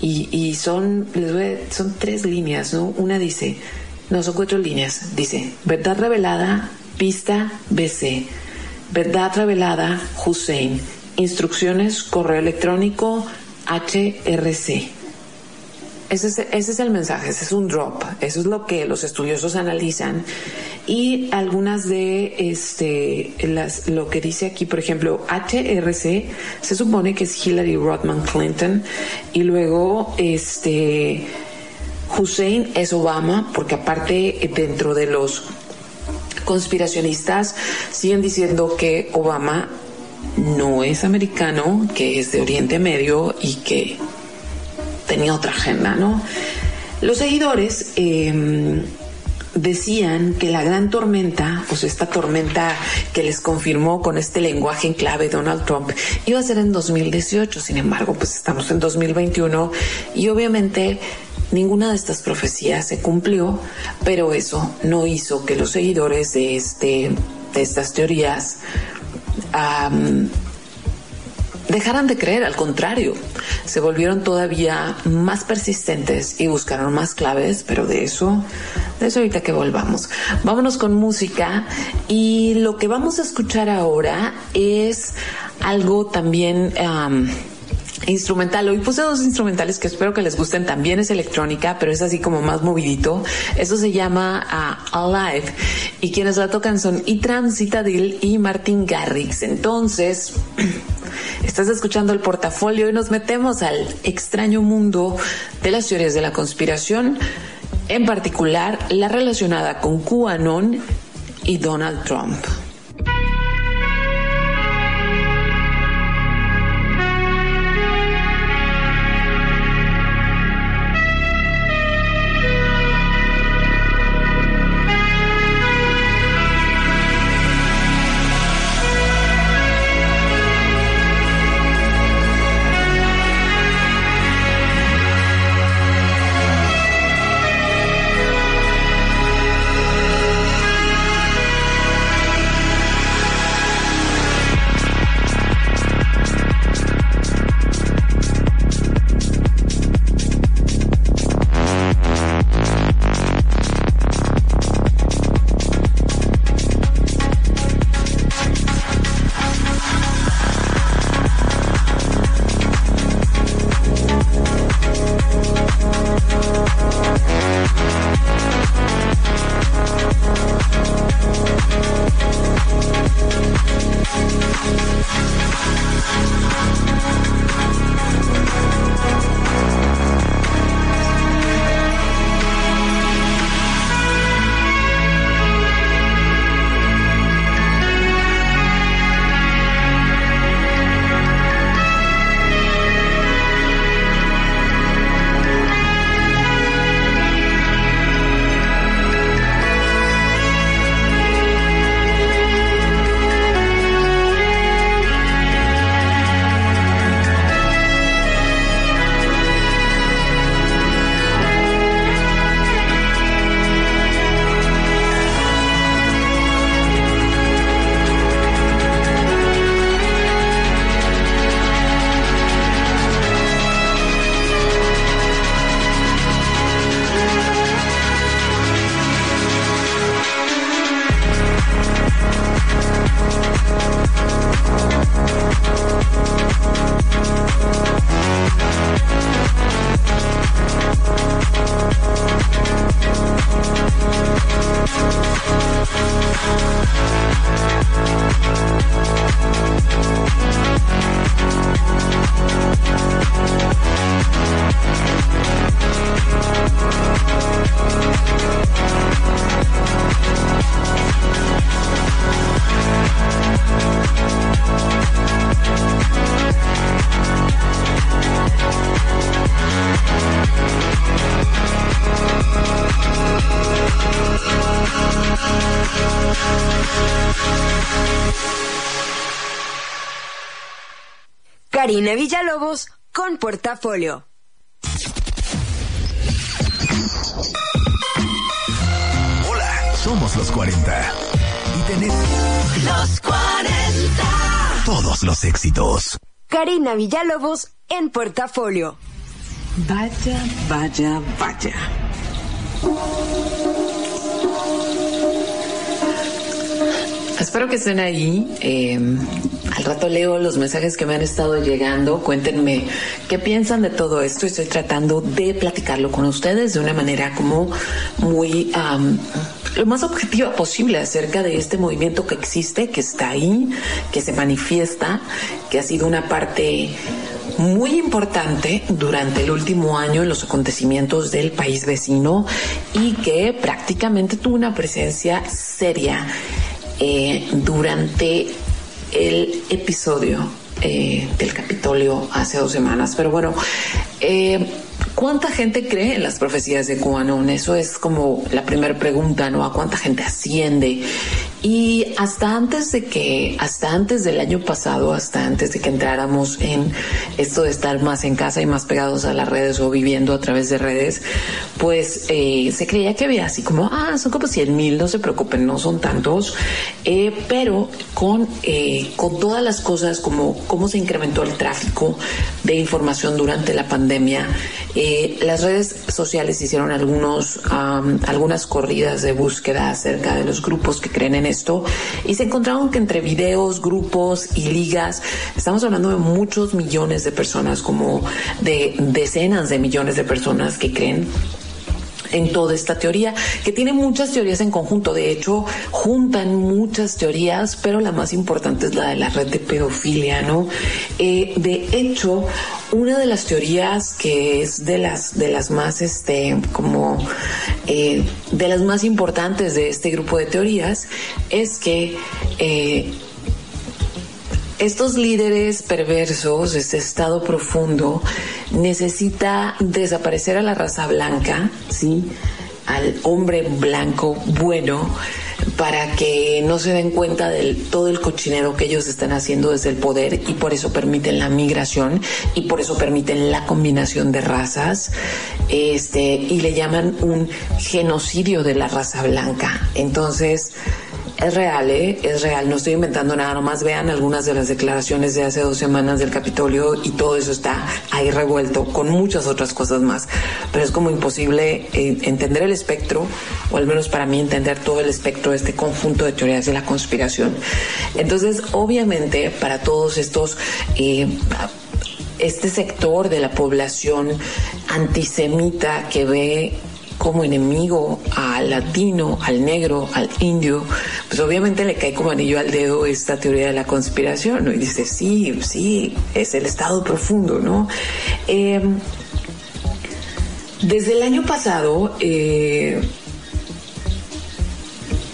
y, y son, les voy son tres líneas, ¿no? Una dice, no, son cuatro líneas. Dice, verdad revelada, pista BC. Verdad revelada, Hussein. Instrucciones, correo electrónico, HRC. Ese es, ese es, el mensaje, ese es un drop, eso es lo que los estudiosos analizan. Y algunas de este las lo que dice aquí, por ejemplo, HRC se supone que es Hillary Rodman Clinton. Y luego este Hussein es Obama porque aparte dentro de los conspiracionistas siguen diciendo que Obama no es americano, que es de Oriente Medio y que tenía otra agenda, ¿no? Los seguidores em, decían que la gran tormenta, pues esta tormenta que les confirmó con este lenguaje en clave Donald Trump, iba a ser en 2018. Sin embargo, pues estamos en 2021 y obviamente ninguna de estas profecías se cumplió, pero eso no hizo que los seguidores de este de estas teorías dejaran de creer, al contrario, se volvieron todavía más persistentes y buscaron más claves, pero de eso, de eso ahorita que volvamos. Vámonos con música y lo que vamos a escuchar ahora es algo también instrumental. Hoy puse dos instrumentales que espero que les gusten. También es electrónica, pero es así como más movidito. Eso se llama uh, Alive. Y quienes la tocan son Itran Citadil y Martin Garrix. Entonces, estás escuchando el portafolio y nos metemos al extraño mundo de las teorías de la conspiración. En particular, la relacionada con QAnon y Donald Trump. Karina Villalobos con Portafolio. Hola, somos los 40. Y tenemos... Los 40. Todos los éxitos. Karina Villalobos en Portafolio. Vaya, vaya, vaya. Espero que estén ahí. Eh, al rato leo los mensajes que me han estado llegando. Cuéntenme qué piensan de todo esto. Estoy tratando de platicarlo con ustedes de una manera como muy lo más objetiva posible acerca de este movimiento que existe, que está ahí, que se manifiesta, que ha sido una parte muy importante durante el último año en los acontecimientos del país vecino y que prácticamente tuvo una presencia seria eh, durante el episodio eh, del Capitolio hace dos semanas. Pero bueno, eh, ¿Cuánta gente cree en las profecías de QAnon? Eso es como la primera pregunta, ¿no? ¿A cuánta gente asciende? Y hasta antes de que, hasta antes del año pasado, hasta antes de que entráramos en esto de estar más en casa y más pegados a las redes o viviendo a través de redes, pues eh, se creía que había así como, ah, son como 100 mil, no se preocupen, no son tantos, eh, pero con, eh, con todas las cosas como cómo se incrementó el tráfico de información durante la pandemia, las redes sociales hicieron algunos, algunas corridas de búsqueda acerca de los grupos que creen en esto y se encontraron que entre videos, grupos y ligas, estamos hablando de muchos millones de personas, como de decenas de millones de personas que creen en toda esta teoría, que tiene muchas teorías en conjunto. De hecho, juntan muchas teorías, pero la más importante es la de la red de pedofilia, ¿no? Eh, de hecho, una de las teorías que es de las de las más este como eh, de las más importantes de este grupo de teorías es que eh, estos líderes perversos, este estado profundo, necesita desaparecer a la raza blanca, ¿sí? Al hombre blanco bueno para que no se den cuenta de todo el cochinero que ellos están haciendo desde el poder y por eso permiten la migración y por eso permiten la combinación de razas este y le llaman un genocidio de la raza blanca entonces es real, ¿eh? es real, no estoy inventando nada, nomás vean algunas de las declaraciones de hace dos semanas del Capitolio y todo eso está ahí revuelto con muchas otras cosas más, pero es como imposible eh, entender el espectro, o al menos para mí entender todo el espectro de este conjunto de teorías de la conspiración. Entonces, obviamente, para todos estos... Eh, este sector de la población antisemita que ve como enemigo al latino, al negro, al indio, pues obviamente le cae como anillo al dedo esta teoría de la conspiración, ¿no? Y dice, sí, sí, es el estado profundo, ¿no? Em, desde el año pasado, eh,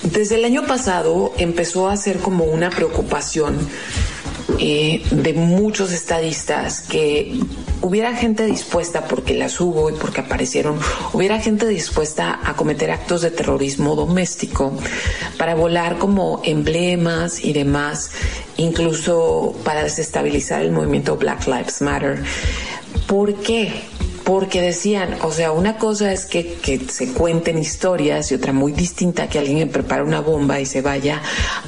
desde el año pasado empezó a ser como una preocupación eh, de muchos estadistas que hubiera gente dispuesta, porque las hubo y porque aparecieron, hubiera gente dispuesta a cometer actos de terrorismo doméstico para volar como emblemas y demás, incluso para desestabilizar el movimiento Black Lives Matter. ¿Por qué? porque decían, o sea, una cosa es que, que, se cuenten historias y otra muy distinta que alguien prepara una bomba y se vaya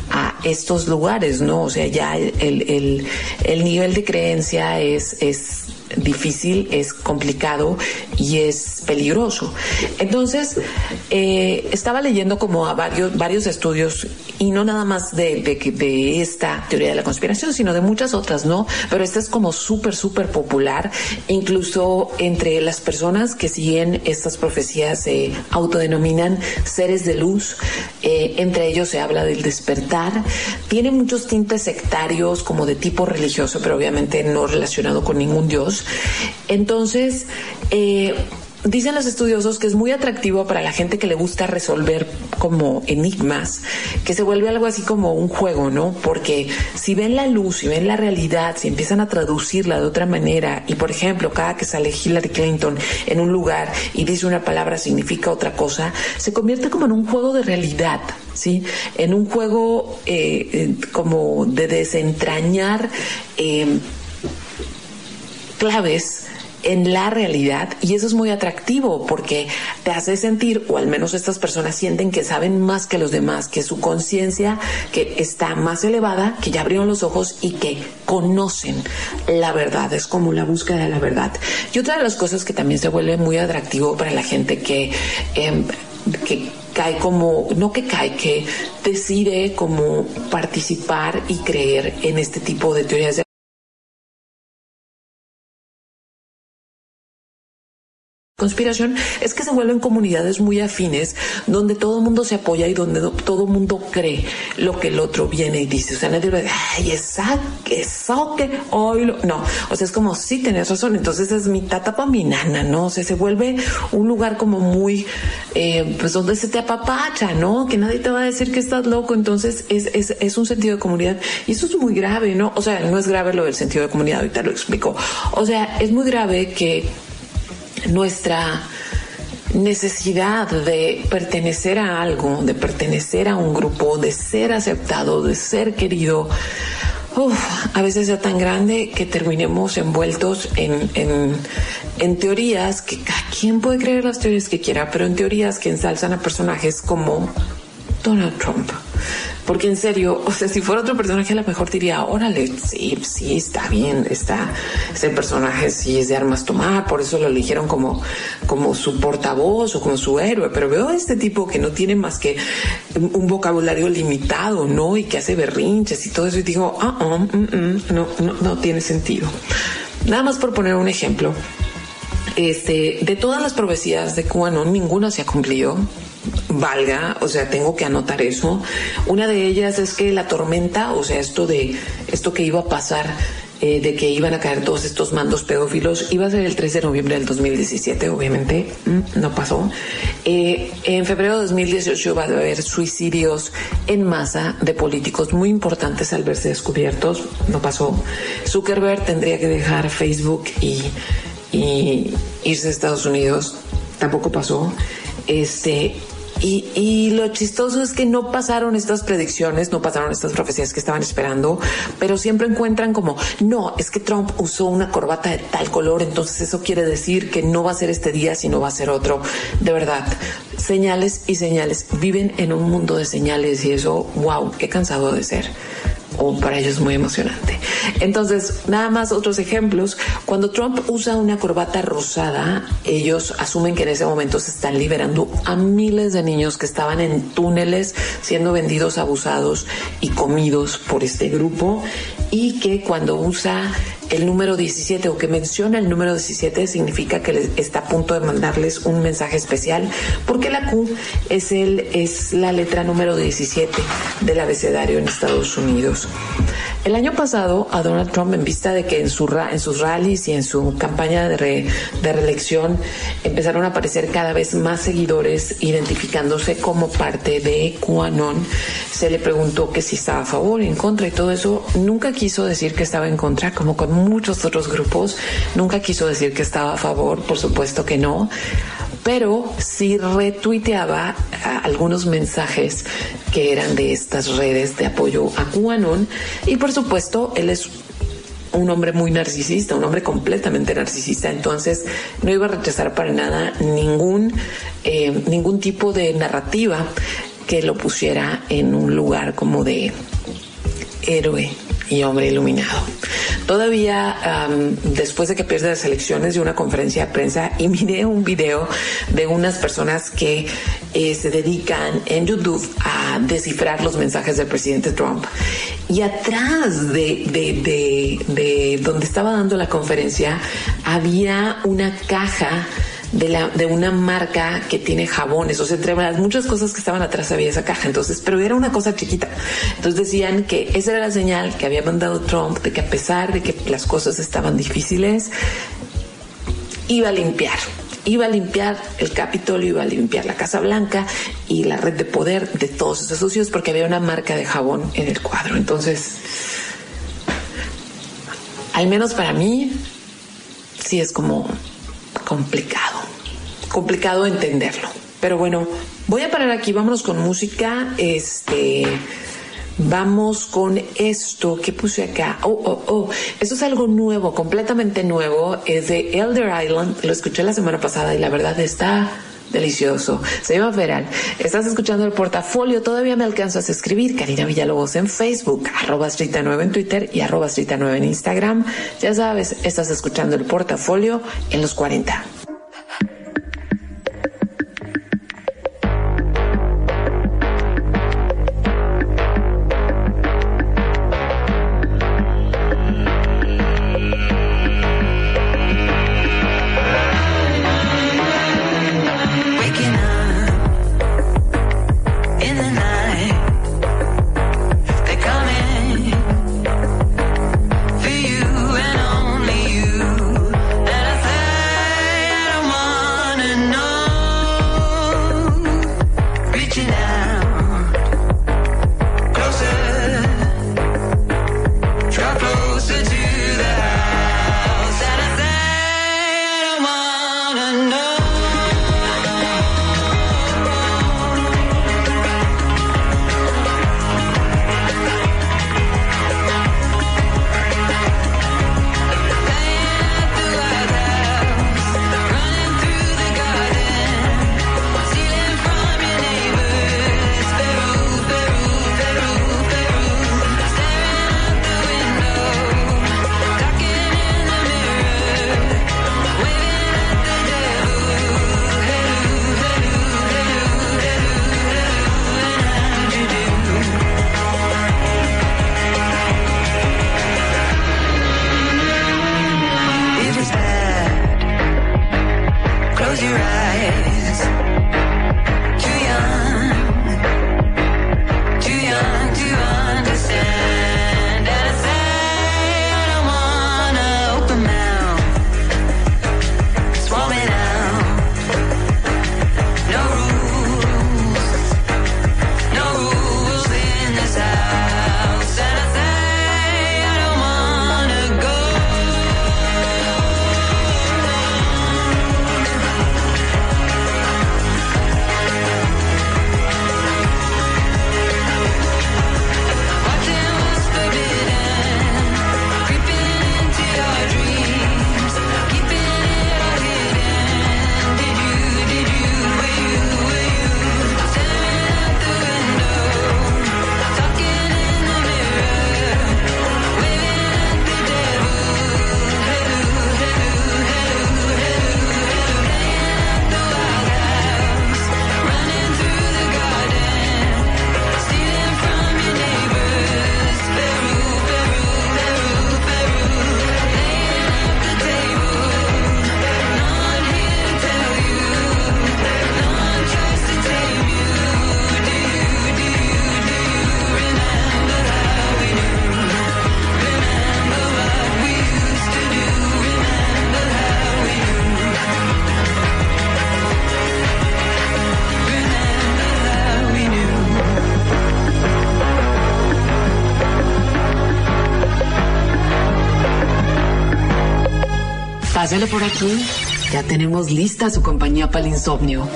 a estos lugares, ¿no? O sea, ya el, el, el nivel de creencia es, es difícil, es complicado y es peligroso. Entonces, eh, estaba leyendo como a varios, varios estudios y no nada más de, de, esta teoría de la conspiración, sino de muchas otras, ¿no? Pero esta es como súper, súper popular, incluso entre las personas que siguen estas profecías se autodenominan seres de luz, eh, entre ellos se habla del despertar, tiene muchos tintes sectarios como de tipo religioso, pero obviamente no relacionado con ningún dios. Entonces, eh, Dicen los estudiosos que es muy atractivo para la gente que le gusta resolver como enigmas, que se vuelve algo así como un juego, ¿no? Porque si ven la luz, si ven la realidad, si empiezan a traducirla de otra manera, y por ejemplo, cada que sale Hillary Clinton en un lugar y dice una palabra significa otra cosa, se convierte como en un juego de realidad, ¿sí? En un juego eh, eh, como de desentrañar claves en la realidad y eso es muy atractivo porque te hace sentir, o al menos estas personas sienten que saben más que los demás, que su conciencia que está más elevada, que ya abrieron los ojos y que conocen la verdad, es como la búsqueda de la verdad. Y otra de las cosas que también se vuelve muy atractivo para la gente que, em, que cae como, no que cae, que decide como participar y creer en este tipo de teorías de conspiración es que se vuelven comunidades muy afines donde todo el mundo se apoya y donde todo el mundo cree lo que el otro viene y dice. O sea, nadie dice, ay, esa, eso que hoy no. O sea, es como, sí, tenés razón. Entonces es mi tata para mi nana, ¿no? O sea, se vuelve un lugar como muy, eh, pues donde se te apapacha, ¿no? Que nadie te va a decir que estás loco. Entonces es, es, es un sentido de comunidad y eso es muy grave, ¿no? O sea, no es grave lo del sentido de comunidad, ahorita lo explico. O sea, es muy grave que nuestra necesidad de pertenecer a algo, de pertenecer a un grupo, de ser aceptado, de ser querido, a veces sea tan grande que terminemos envueltos en, en, teorías que quien puede creer las teorías que quiera, pero en teorías que ensalzan a personajes como Donald Trump. Porque en serio, o sea, si fuera otro personaje, a lo mejor diría, órale, sí, sí, está bien, está, ese personaje sí es de armas tomar, por eso lo eligieron como, como su portavoz o como su héroe. Pero veo a este tipo que no tiene más que un vocabulario limitado, ¿no? Y que hace berrinches y todo eso. Y digo, ah, uh no, no, no tiene sentido. Nada más por poner un ejemplo. Este, de todas las profecías de QAnon, ninguna se ha cumplido valga, o sea, tengo que anotar eso. Una de ellas es que la tormenta, o sea, esto de esto que iba a pasar eh, de que iban a caer todos estos mandos pedófilos iba a ser el 3 de noviembre del 2017, obviamente, no pasó. Eh, en febrero de 2018 va a haber suicidios en masa de políticos muy importantes al verse descubiertos, no pasó. Zuckerberg tendría que dejar Facebook y, y irse a Estados Unidos, tampoco pasó. Este, y, lo chistoso es que no pasaron estas predicciones, no pasaron estas profecías que estaban esperando, pero siempre encuentran como, no, es que Trump usó una corbata de tal color, entonces eso quiere decir que no va a ser este día, sino va a ser otro. De verdad, señales y señales. Viven en un mundo de señales y eso, wow, qué cansado de ser o para ellos muy emocionante. Entonces, nada más otros ejemplos. Cuando Trump usa una corbata rosada, ellos asumen que en ese momento se están liberando a miles de niños que estaban en túneles siendo vendidos, abusados y comidos por este grupo y que cuando usa el número 17 o que menciona el número 17 significa que está a punto de mandarles un mensaje especial porque la Q es, el, es la letra número 17 del abecedario en Estados Unidos. El año pasado a Donald Trump en vista de que en, su, en sus rallies y en su campaña de, de reelección empezaron a aparecer cada vez más seguidores identificándose como parte de QAnon, se le preguntó que si estaba a favor, en contra y todo eso. Nunca quiso decir que estaba en contra, como con muchos otros grupos. Nunca quiso decir que estaba a favor, por supuesto que no pero sí retuiteaba algunos mensajes que eran de estas redes de apoyo a QAnon. Y por supuesto él es un hombre muy narcisista, un hombre completamente narcisista, entonces no iba a rechazar para nada ningún, eh, ningún tipo de narrativa que lo pusiera en un lugar como de héroe y hombre iluminado. Todavía después de que pierde las elecciones de una conferencia de prensa y miré un video de unas personas que eh, se dedican en YouTube a descifrar los mensajes del presidente Trump. Y atrás de, de, de donde estaba dando la conferencia había una caja de, una marca que tiene jabones, o sea, entre las muchas cosas que estaban atrás había esa caja, entonces, pero era una cosa chiquita. Entonces decían que esa era la señal que había mandado Trump de que a pesar de que las cosas estaban difíciles, iba a limpiar iba a limpiar el Capitolio, iba a limpiar la Casa Blanca y la red de poder de todos esos socios porque había una marca de jabón en el cuadro. Entonces, al menos para mí, sí es como complicado, complicado entenderlo. Pero bueno, voy a parar aquí, vámonos con música. Este, vamos con esto que puse acá. Oh, oh, oh, esto es algo nuevo, completamente nuevo. Es de Elder Island. Lo escuché la semana pasada y la verdad está delicioso. Se llama Feral. Estás escuchando el portafolio. Todavía me alcanzas a escribir. Karina Villalobos en Facebook, arroba 9 en Twitter y arroba 9 en Instagram. Ya sabes, estás escuchando el portafolio en los 40. Pásale por aquí. Ya tenemos lista su compañía para el insomnio.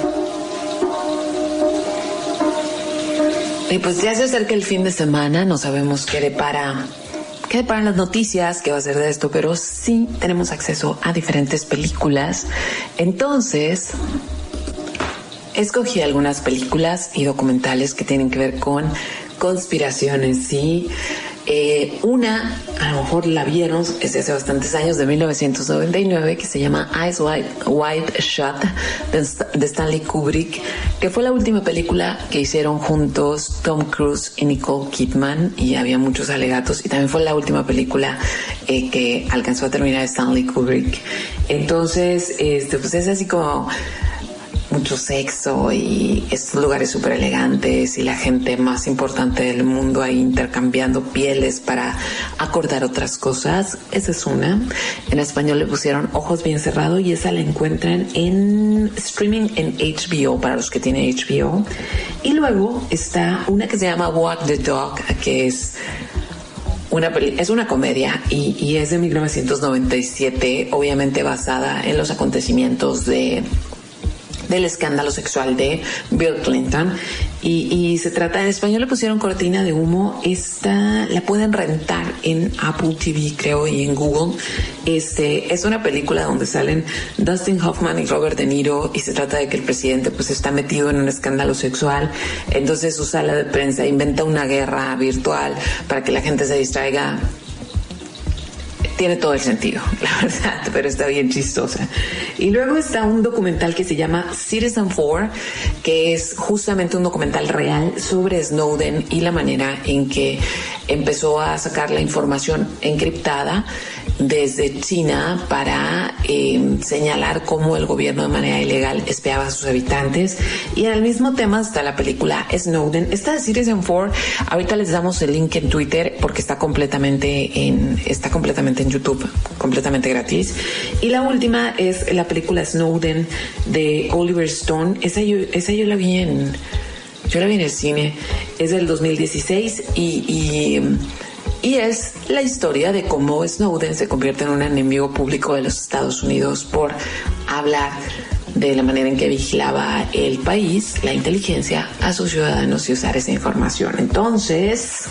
Y pues ya se acerca el fin de semana, no sabemos qué depara, qué deparan las noticias, qué va a ser de esto, pero sí tenemos acceso a diferentes películas. Entonces, escogí algunas películas y documentales que tienen que ver con conspiraciones, ¿sí? Eh, una, a lo mejor la vieron, es hace bastantes años, de 1999, que se llama Eyes Wide, Shut, de, Stanley Kubrick, que fue la última película que hicieron juntos Tom Cruise y Nicole Kidman, y había muchos alegatos, y también fue la última película eh, que alcanzó a terminar Stanley Kubrick. Entonces, este, pues es así como mucho sexo y estos lugares súper elegantes y la gente más importante del mundo ahí intercambiando pieles para acordar otras cosas. Esa es una. En español le pusieron Ojos bien cerrados y esa la encuentran en streaming en HBO para los que tienen HBO. Y luego está una que se llama Walk the Dog, que es una es una comedia y, y, es de 1997, obviamente basada en los acontecimientos de del escándalo sexual de Bill Clinton. Y, se trata, en español le pusieron cortina de humo. Esta la pueden rentar en Apple TV, creo, y en Google. Este es una película donde salen Dustin Hoffman y Robert De Niro y se trata de que el presidente pues está metido en un escándalo sexual. Entonces su sala de prensa inventa una guerra virtual para que la gente se distraiga tiene todo el sentido, la verdad, pero está bien chistosa. Y luego está un documental que se llama Citizen 4, que es justamente un documental real sobre Snowden y la manera en que empezó a sacar la información encriptada desde China para em, señalar cómo el gobierno de manera ilegal espiaba a sus habitantes. Y en el mismo tema está la película Snowden. Esta de Citizen 4, ahorita les damos el link en Twitter porque está completamente en, está completamente en YouTube, completamente gratis. Y la última es la película Snowden de Oliver Stone. Esa yo, esa yo la vi en, yo la vi en el cine. Es del 2016 y, y y es la historia de cómo Snowden se convierte en un enemigo público de los Estados Unidos por hablar de la manera en que vigilaba el país, la inteligencia, a sus ciudadanos y usar esa información. Entonces,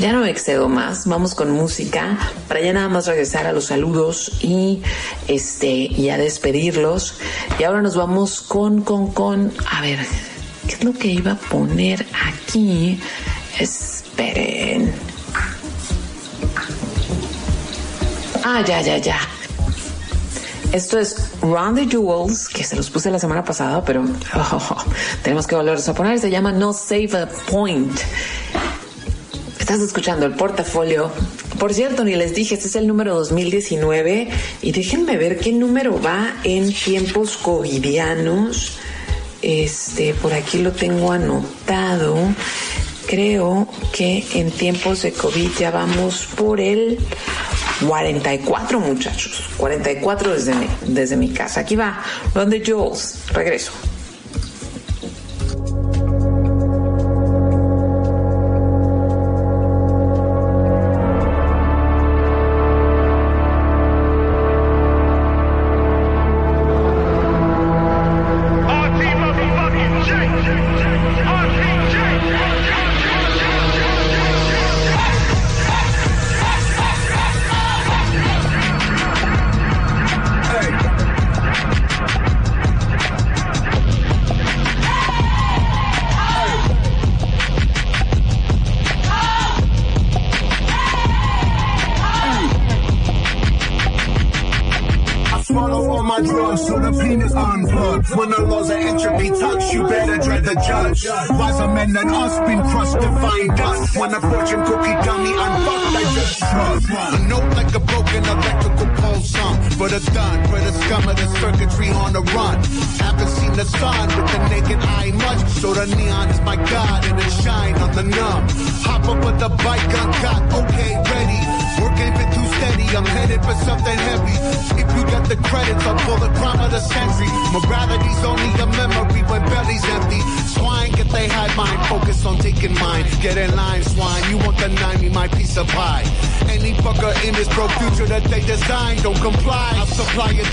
ya no me excedo más, vamos con música para ya nada más regresar a los saludos y este y a despedirlos. Y ahora nos vamos con con con a ver, ¿qué es lo que iba a poner aquí? Esperen. Ah, ya, ya, ya. Esto es Round the Jewels, que se los puse la semana pasada, pero tenemos que volverlos a poner. Se llama No Save a Point. Estás escuchando el portafolio. Por cierto, ni les dije, este es el número 2019 y déjenme ver qué número va en tiempos covidianos. Este, por aquí lo tengo anotado creo que en tiempos de COVID ya vamos por el 44 muchachos, 44 desde mi, desde mi casa. Aquí va, donde Jules, regreso.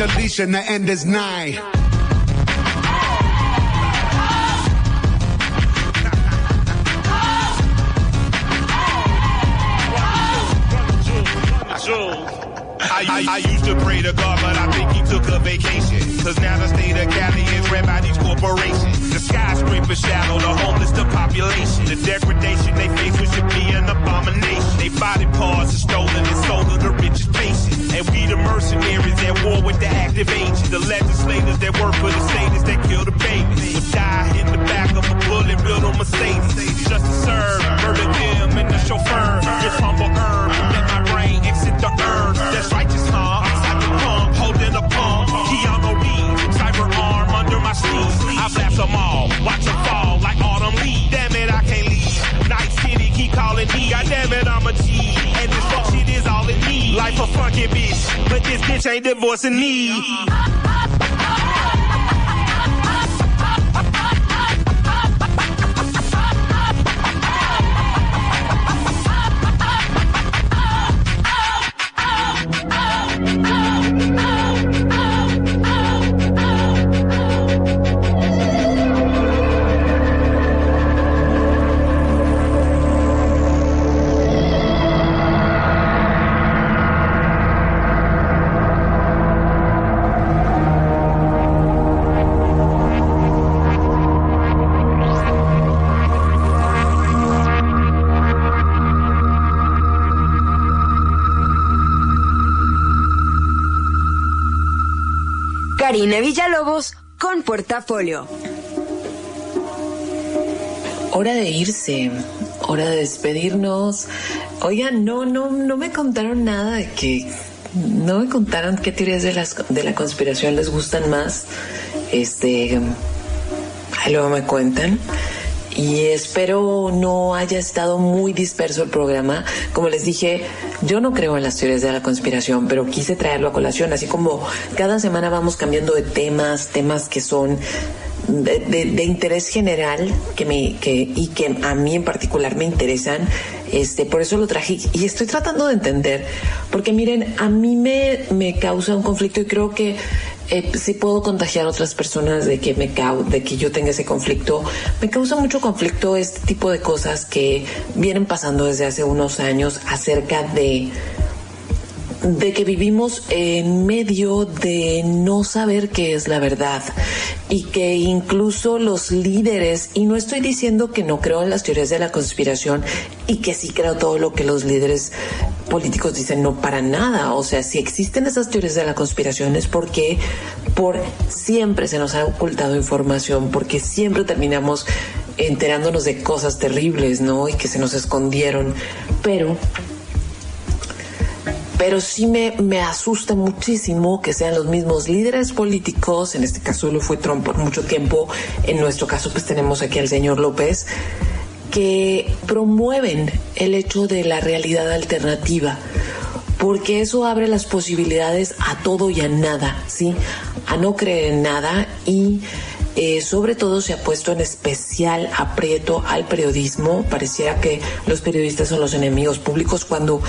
Supply a deletion, the end is nigh. I, I, I, used to pray to God, but I think he took a vacation. Cause now the state of Cali is ran by these corporations. The shadow, the homeless, the population. The degradation they face, which should be an abomination. They body parts are stolen and sold to the richest patients. And we the mercenaries at war with the active agents. The legislators that work for the status that kill the babies. Would die in the back of a bullet built on Mercedes. Just to serve, murder them and the chauffeur. This humble herb, let my brain exit the urn. That's righteous, my. I blast them all, watch them fall like autumn leaves. Damn it, I can't leave. Night City keep calling me. God damn it, I'm a G. And this fuck shit is all it needs. Life a funky bitch, but this bitch ain't divorcing me. Portafolio. Hora de irse, hora de despedirnos. Oigan, no, no, no me contaron nada de que, no me contaron qué teorías de, las, de la conspiración les gustan más. Este, luego me cuentan. Y espero no haya estado muy disperso el programa. Como les dije, yo no creo en las teorías de la conspiración, pero quise traerlo a colación, así como cada semana vamos cambiando de temas, temas que son de, interés general que me, que, y que a mí en particular me interesan. Este, por eso lo traje y estoy tratando de entender, porque miren, a mí me, me causa un conflicto y creo que eh, si puedo contagiar a otras personas de que me de que yo tenga ese conflicto. Me causa mucho conflicto este tipo de cosas que vienen pasando desde hace unos años acerca de de que vivimos en medio de no saber qué es la verdad y que incluso los líderes, y no estoy diciendo que no creo en las teorías de la conspiración y que sí creo todo lo que los líderes políticos dicen, no para nada, o sea, si existen esas teorías de la conspiración es porque por siempre se nos ha ocultado información, porque siempre terminamos enterándonos de cosas terribles, ¿no? Y que se nos escondieron, pero pero sí me, me asusta muchísimo que sean los mismos líderes políticos, en este caso lo fue Trump por mucho tiempo, en nuestro caso pues tenemos aquí al señor López, que promueven el hecho de la realidad alternativa, porque eso abre las posibilidades a todo y a nada, ¿sí? A no creer en nada y eh, sobre todo se ha puesto en especial aprieto al periodismo. Pareciera que los periodistas son los enemigos públicos cuando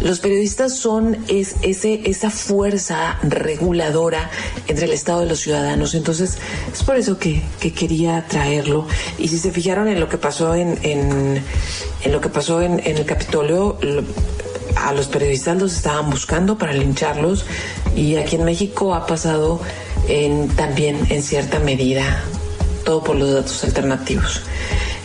los periodistas son es, ese, esa fuerza reguladora entre el Estado y los ciudadanos. Entonces es por eso que, que quería traerlo. Y si se fijaron en lo que pasó en, en, lo que pasó en el Capitolio, lo- a los periodistas los estaban buscando para lincharlos y aquí en México ha pasado también en cierta medida todo por los datos alternativos.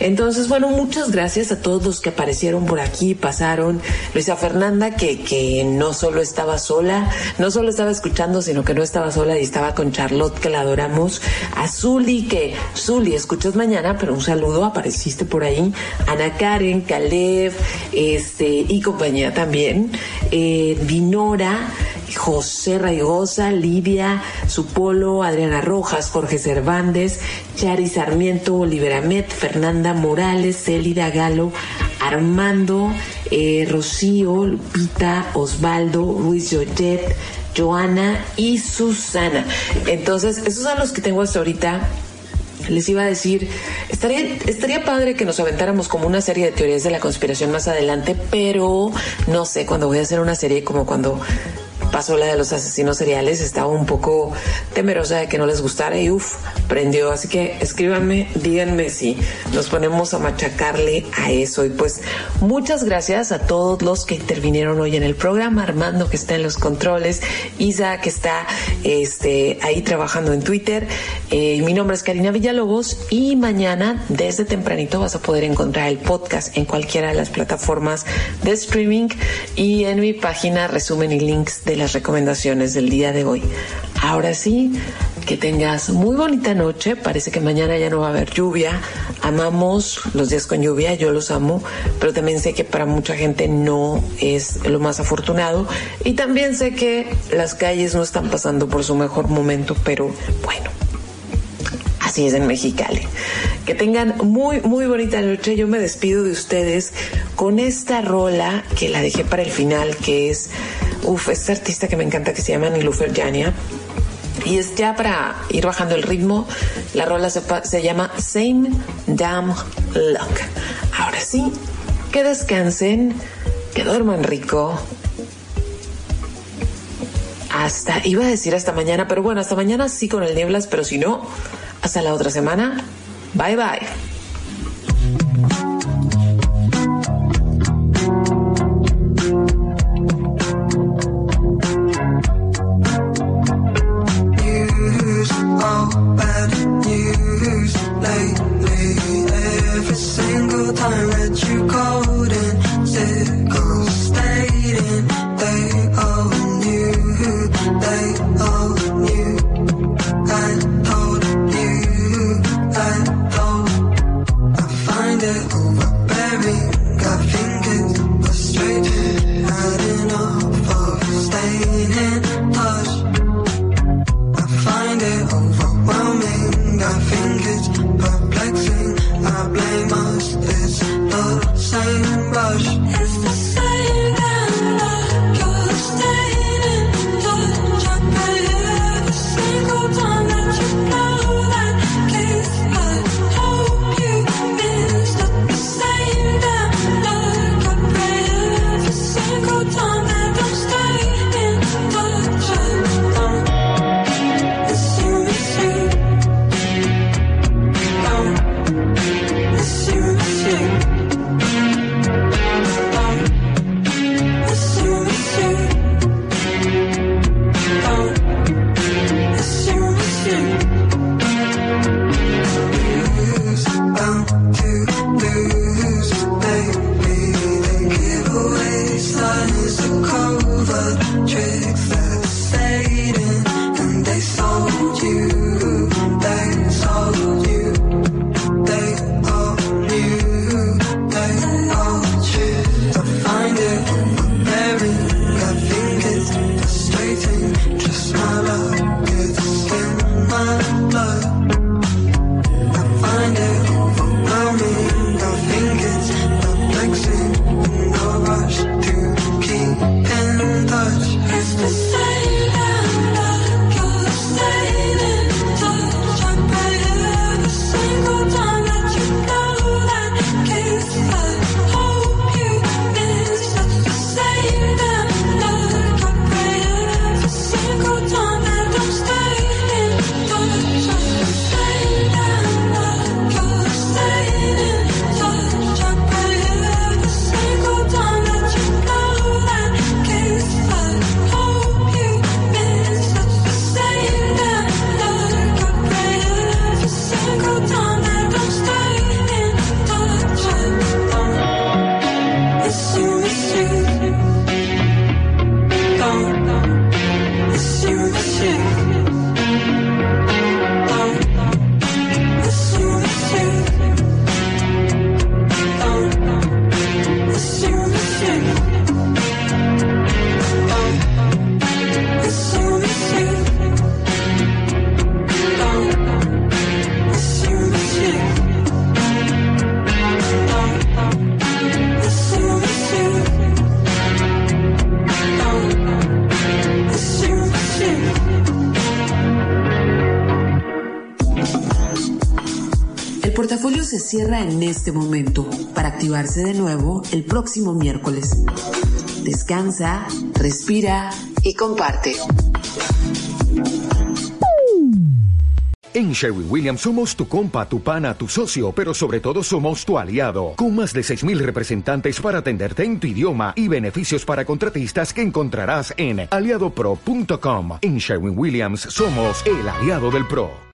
Entonces, bueno, muchas gracias a todos los que aparecieron por aquí, pasaron. Luisa Fernanda, que, que no solo estaba sola, no solo estaba escuchando, sino que no estaba sola y estaba con Charlotte, que la adoramos. A Zuli, que Zuli, escuchas mañana, pero un saludo, apareciste por ahí. Ana Karen, Caleb, este, y compañía también. Eh, Dinora, José Raigosa, Lidia, Supolo, Adriana Rojas, Jorge Cervantes, Chari Sarmiento, Oliver Amet, Fernanda Morales, Célida Galo, Armando, eh, Rocío, Lupita, Osvaldo, Luis Joyet, Joana y Susana. Entonces, esos son los que tengo hasta ahorita les iba a decir, estaría, estaría padre que nos aventáramos como una serie de teorías de la conspiración más adelante, pero no sé, cuando voy a hacer una serie como cuando pasó la de los asesinos seriales, estaba un poco temerosa de que no les gustara y uff, prendió. Así que escríbanme, díganme si nos ponemos a machacarle a eso. Y pues muchas gracias a todos los que intervinieron hoy en el programa, Armando que está en los controles, Isa que está este, ahí trabajando en Twitter. Eh, mi nombre es Karina Villalobos y mañana desde tempranito vas a poder encontrar el podcast en cualquiera de las plataformas de streaming y en mi página resumen y links las recomendaciones del día de hoy. Ahora sí, que tengas muy bonita noche. Parece que mañana ya no va a haber lluvia. Amamos los días con lluvia, yo los amo, pero también sé que para mucha gente no es lo más afortunado. Y también sé que las calles no están pasando por su mejor momento, pero bueno, así es en Mexicali. Que tengan muy, muy bonita noche. Yo me despido de ustedes con esta rola que la dejé para el final, que es, uff, esta artista que me encanta que se llama Nilufer Jania. Y es ya para ir bajando el ritmo, la rola se, se llama Same Damn Luck. Ahora sí, que descansen, que duerman rico. Hasta, iba a decir hasta mañana, pero bueno, hasta mañana sí con el nieblas, pero si no, hasta la otra semana. Bye bye. to lose. Este momento para activarse de nuevo el próximo miércoles. Descansa, respira y comparte. En Sherwin Williams somos tu compa, tu pana, tu socio, pero sobre todo somos tu aliado, con más de 6.000 representantes para atenderte en tu idioma y beneficios para contratistas que encontrarás en aliadopro.com. En Sherwin Williams somos el aliado del PRO.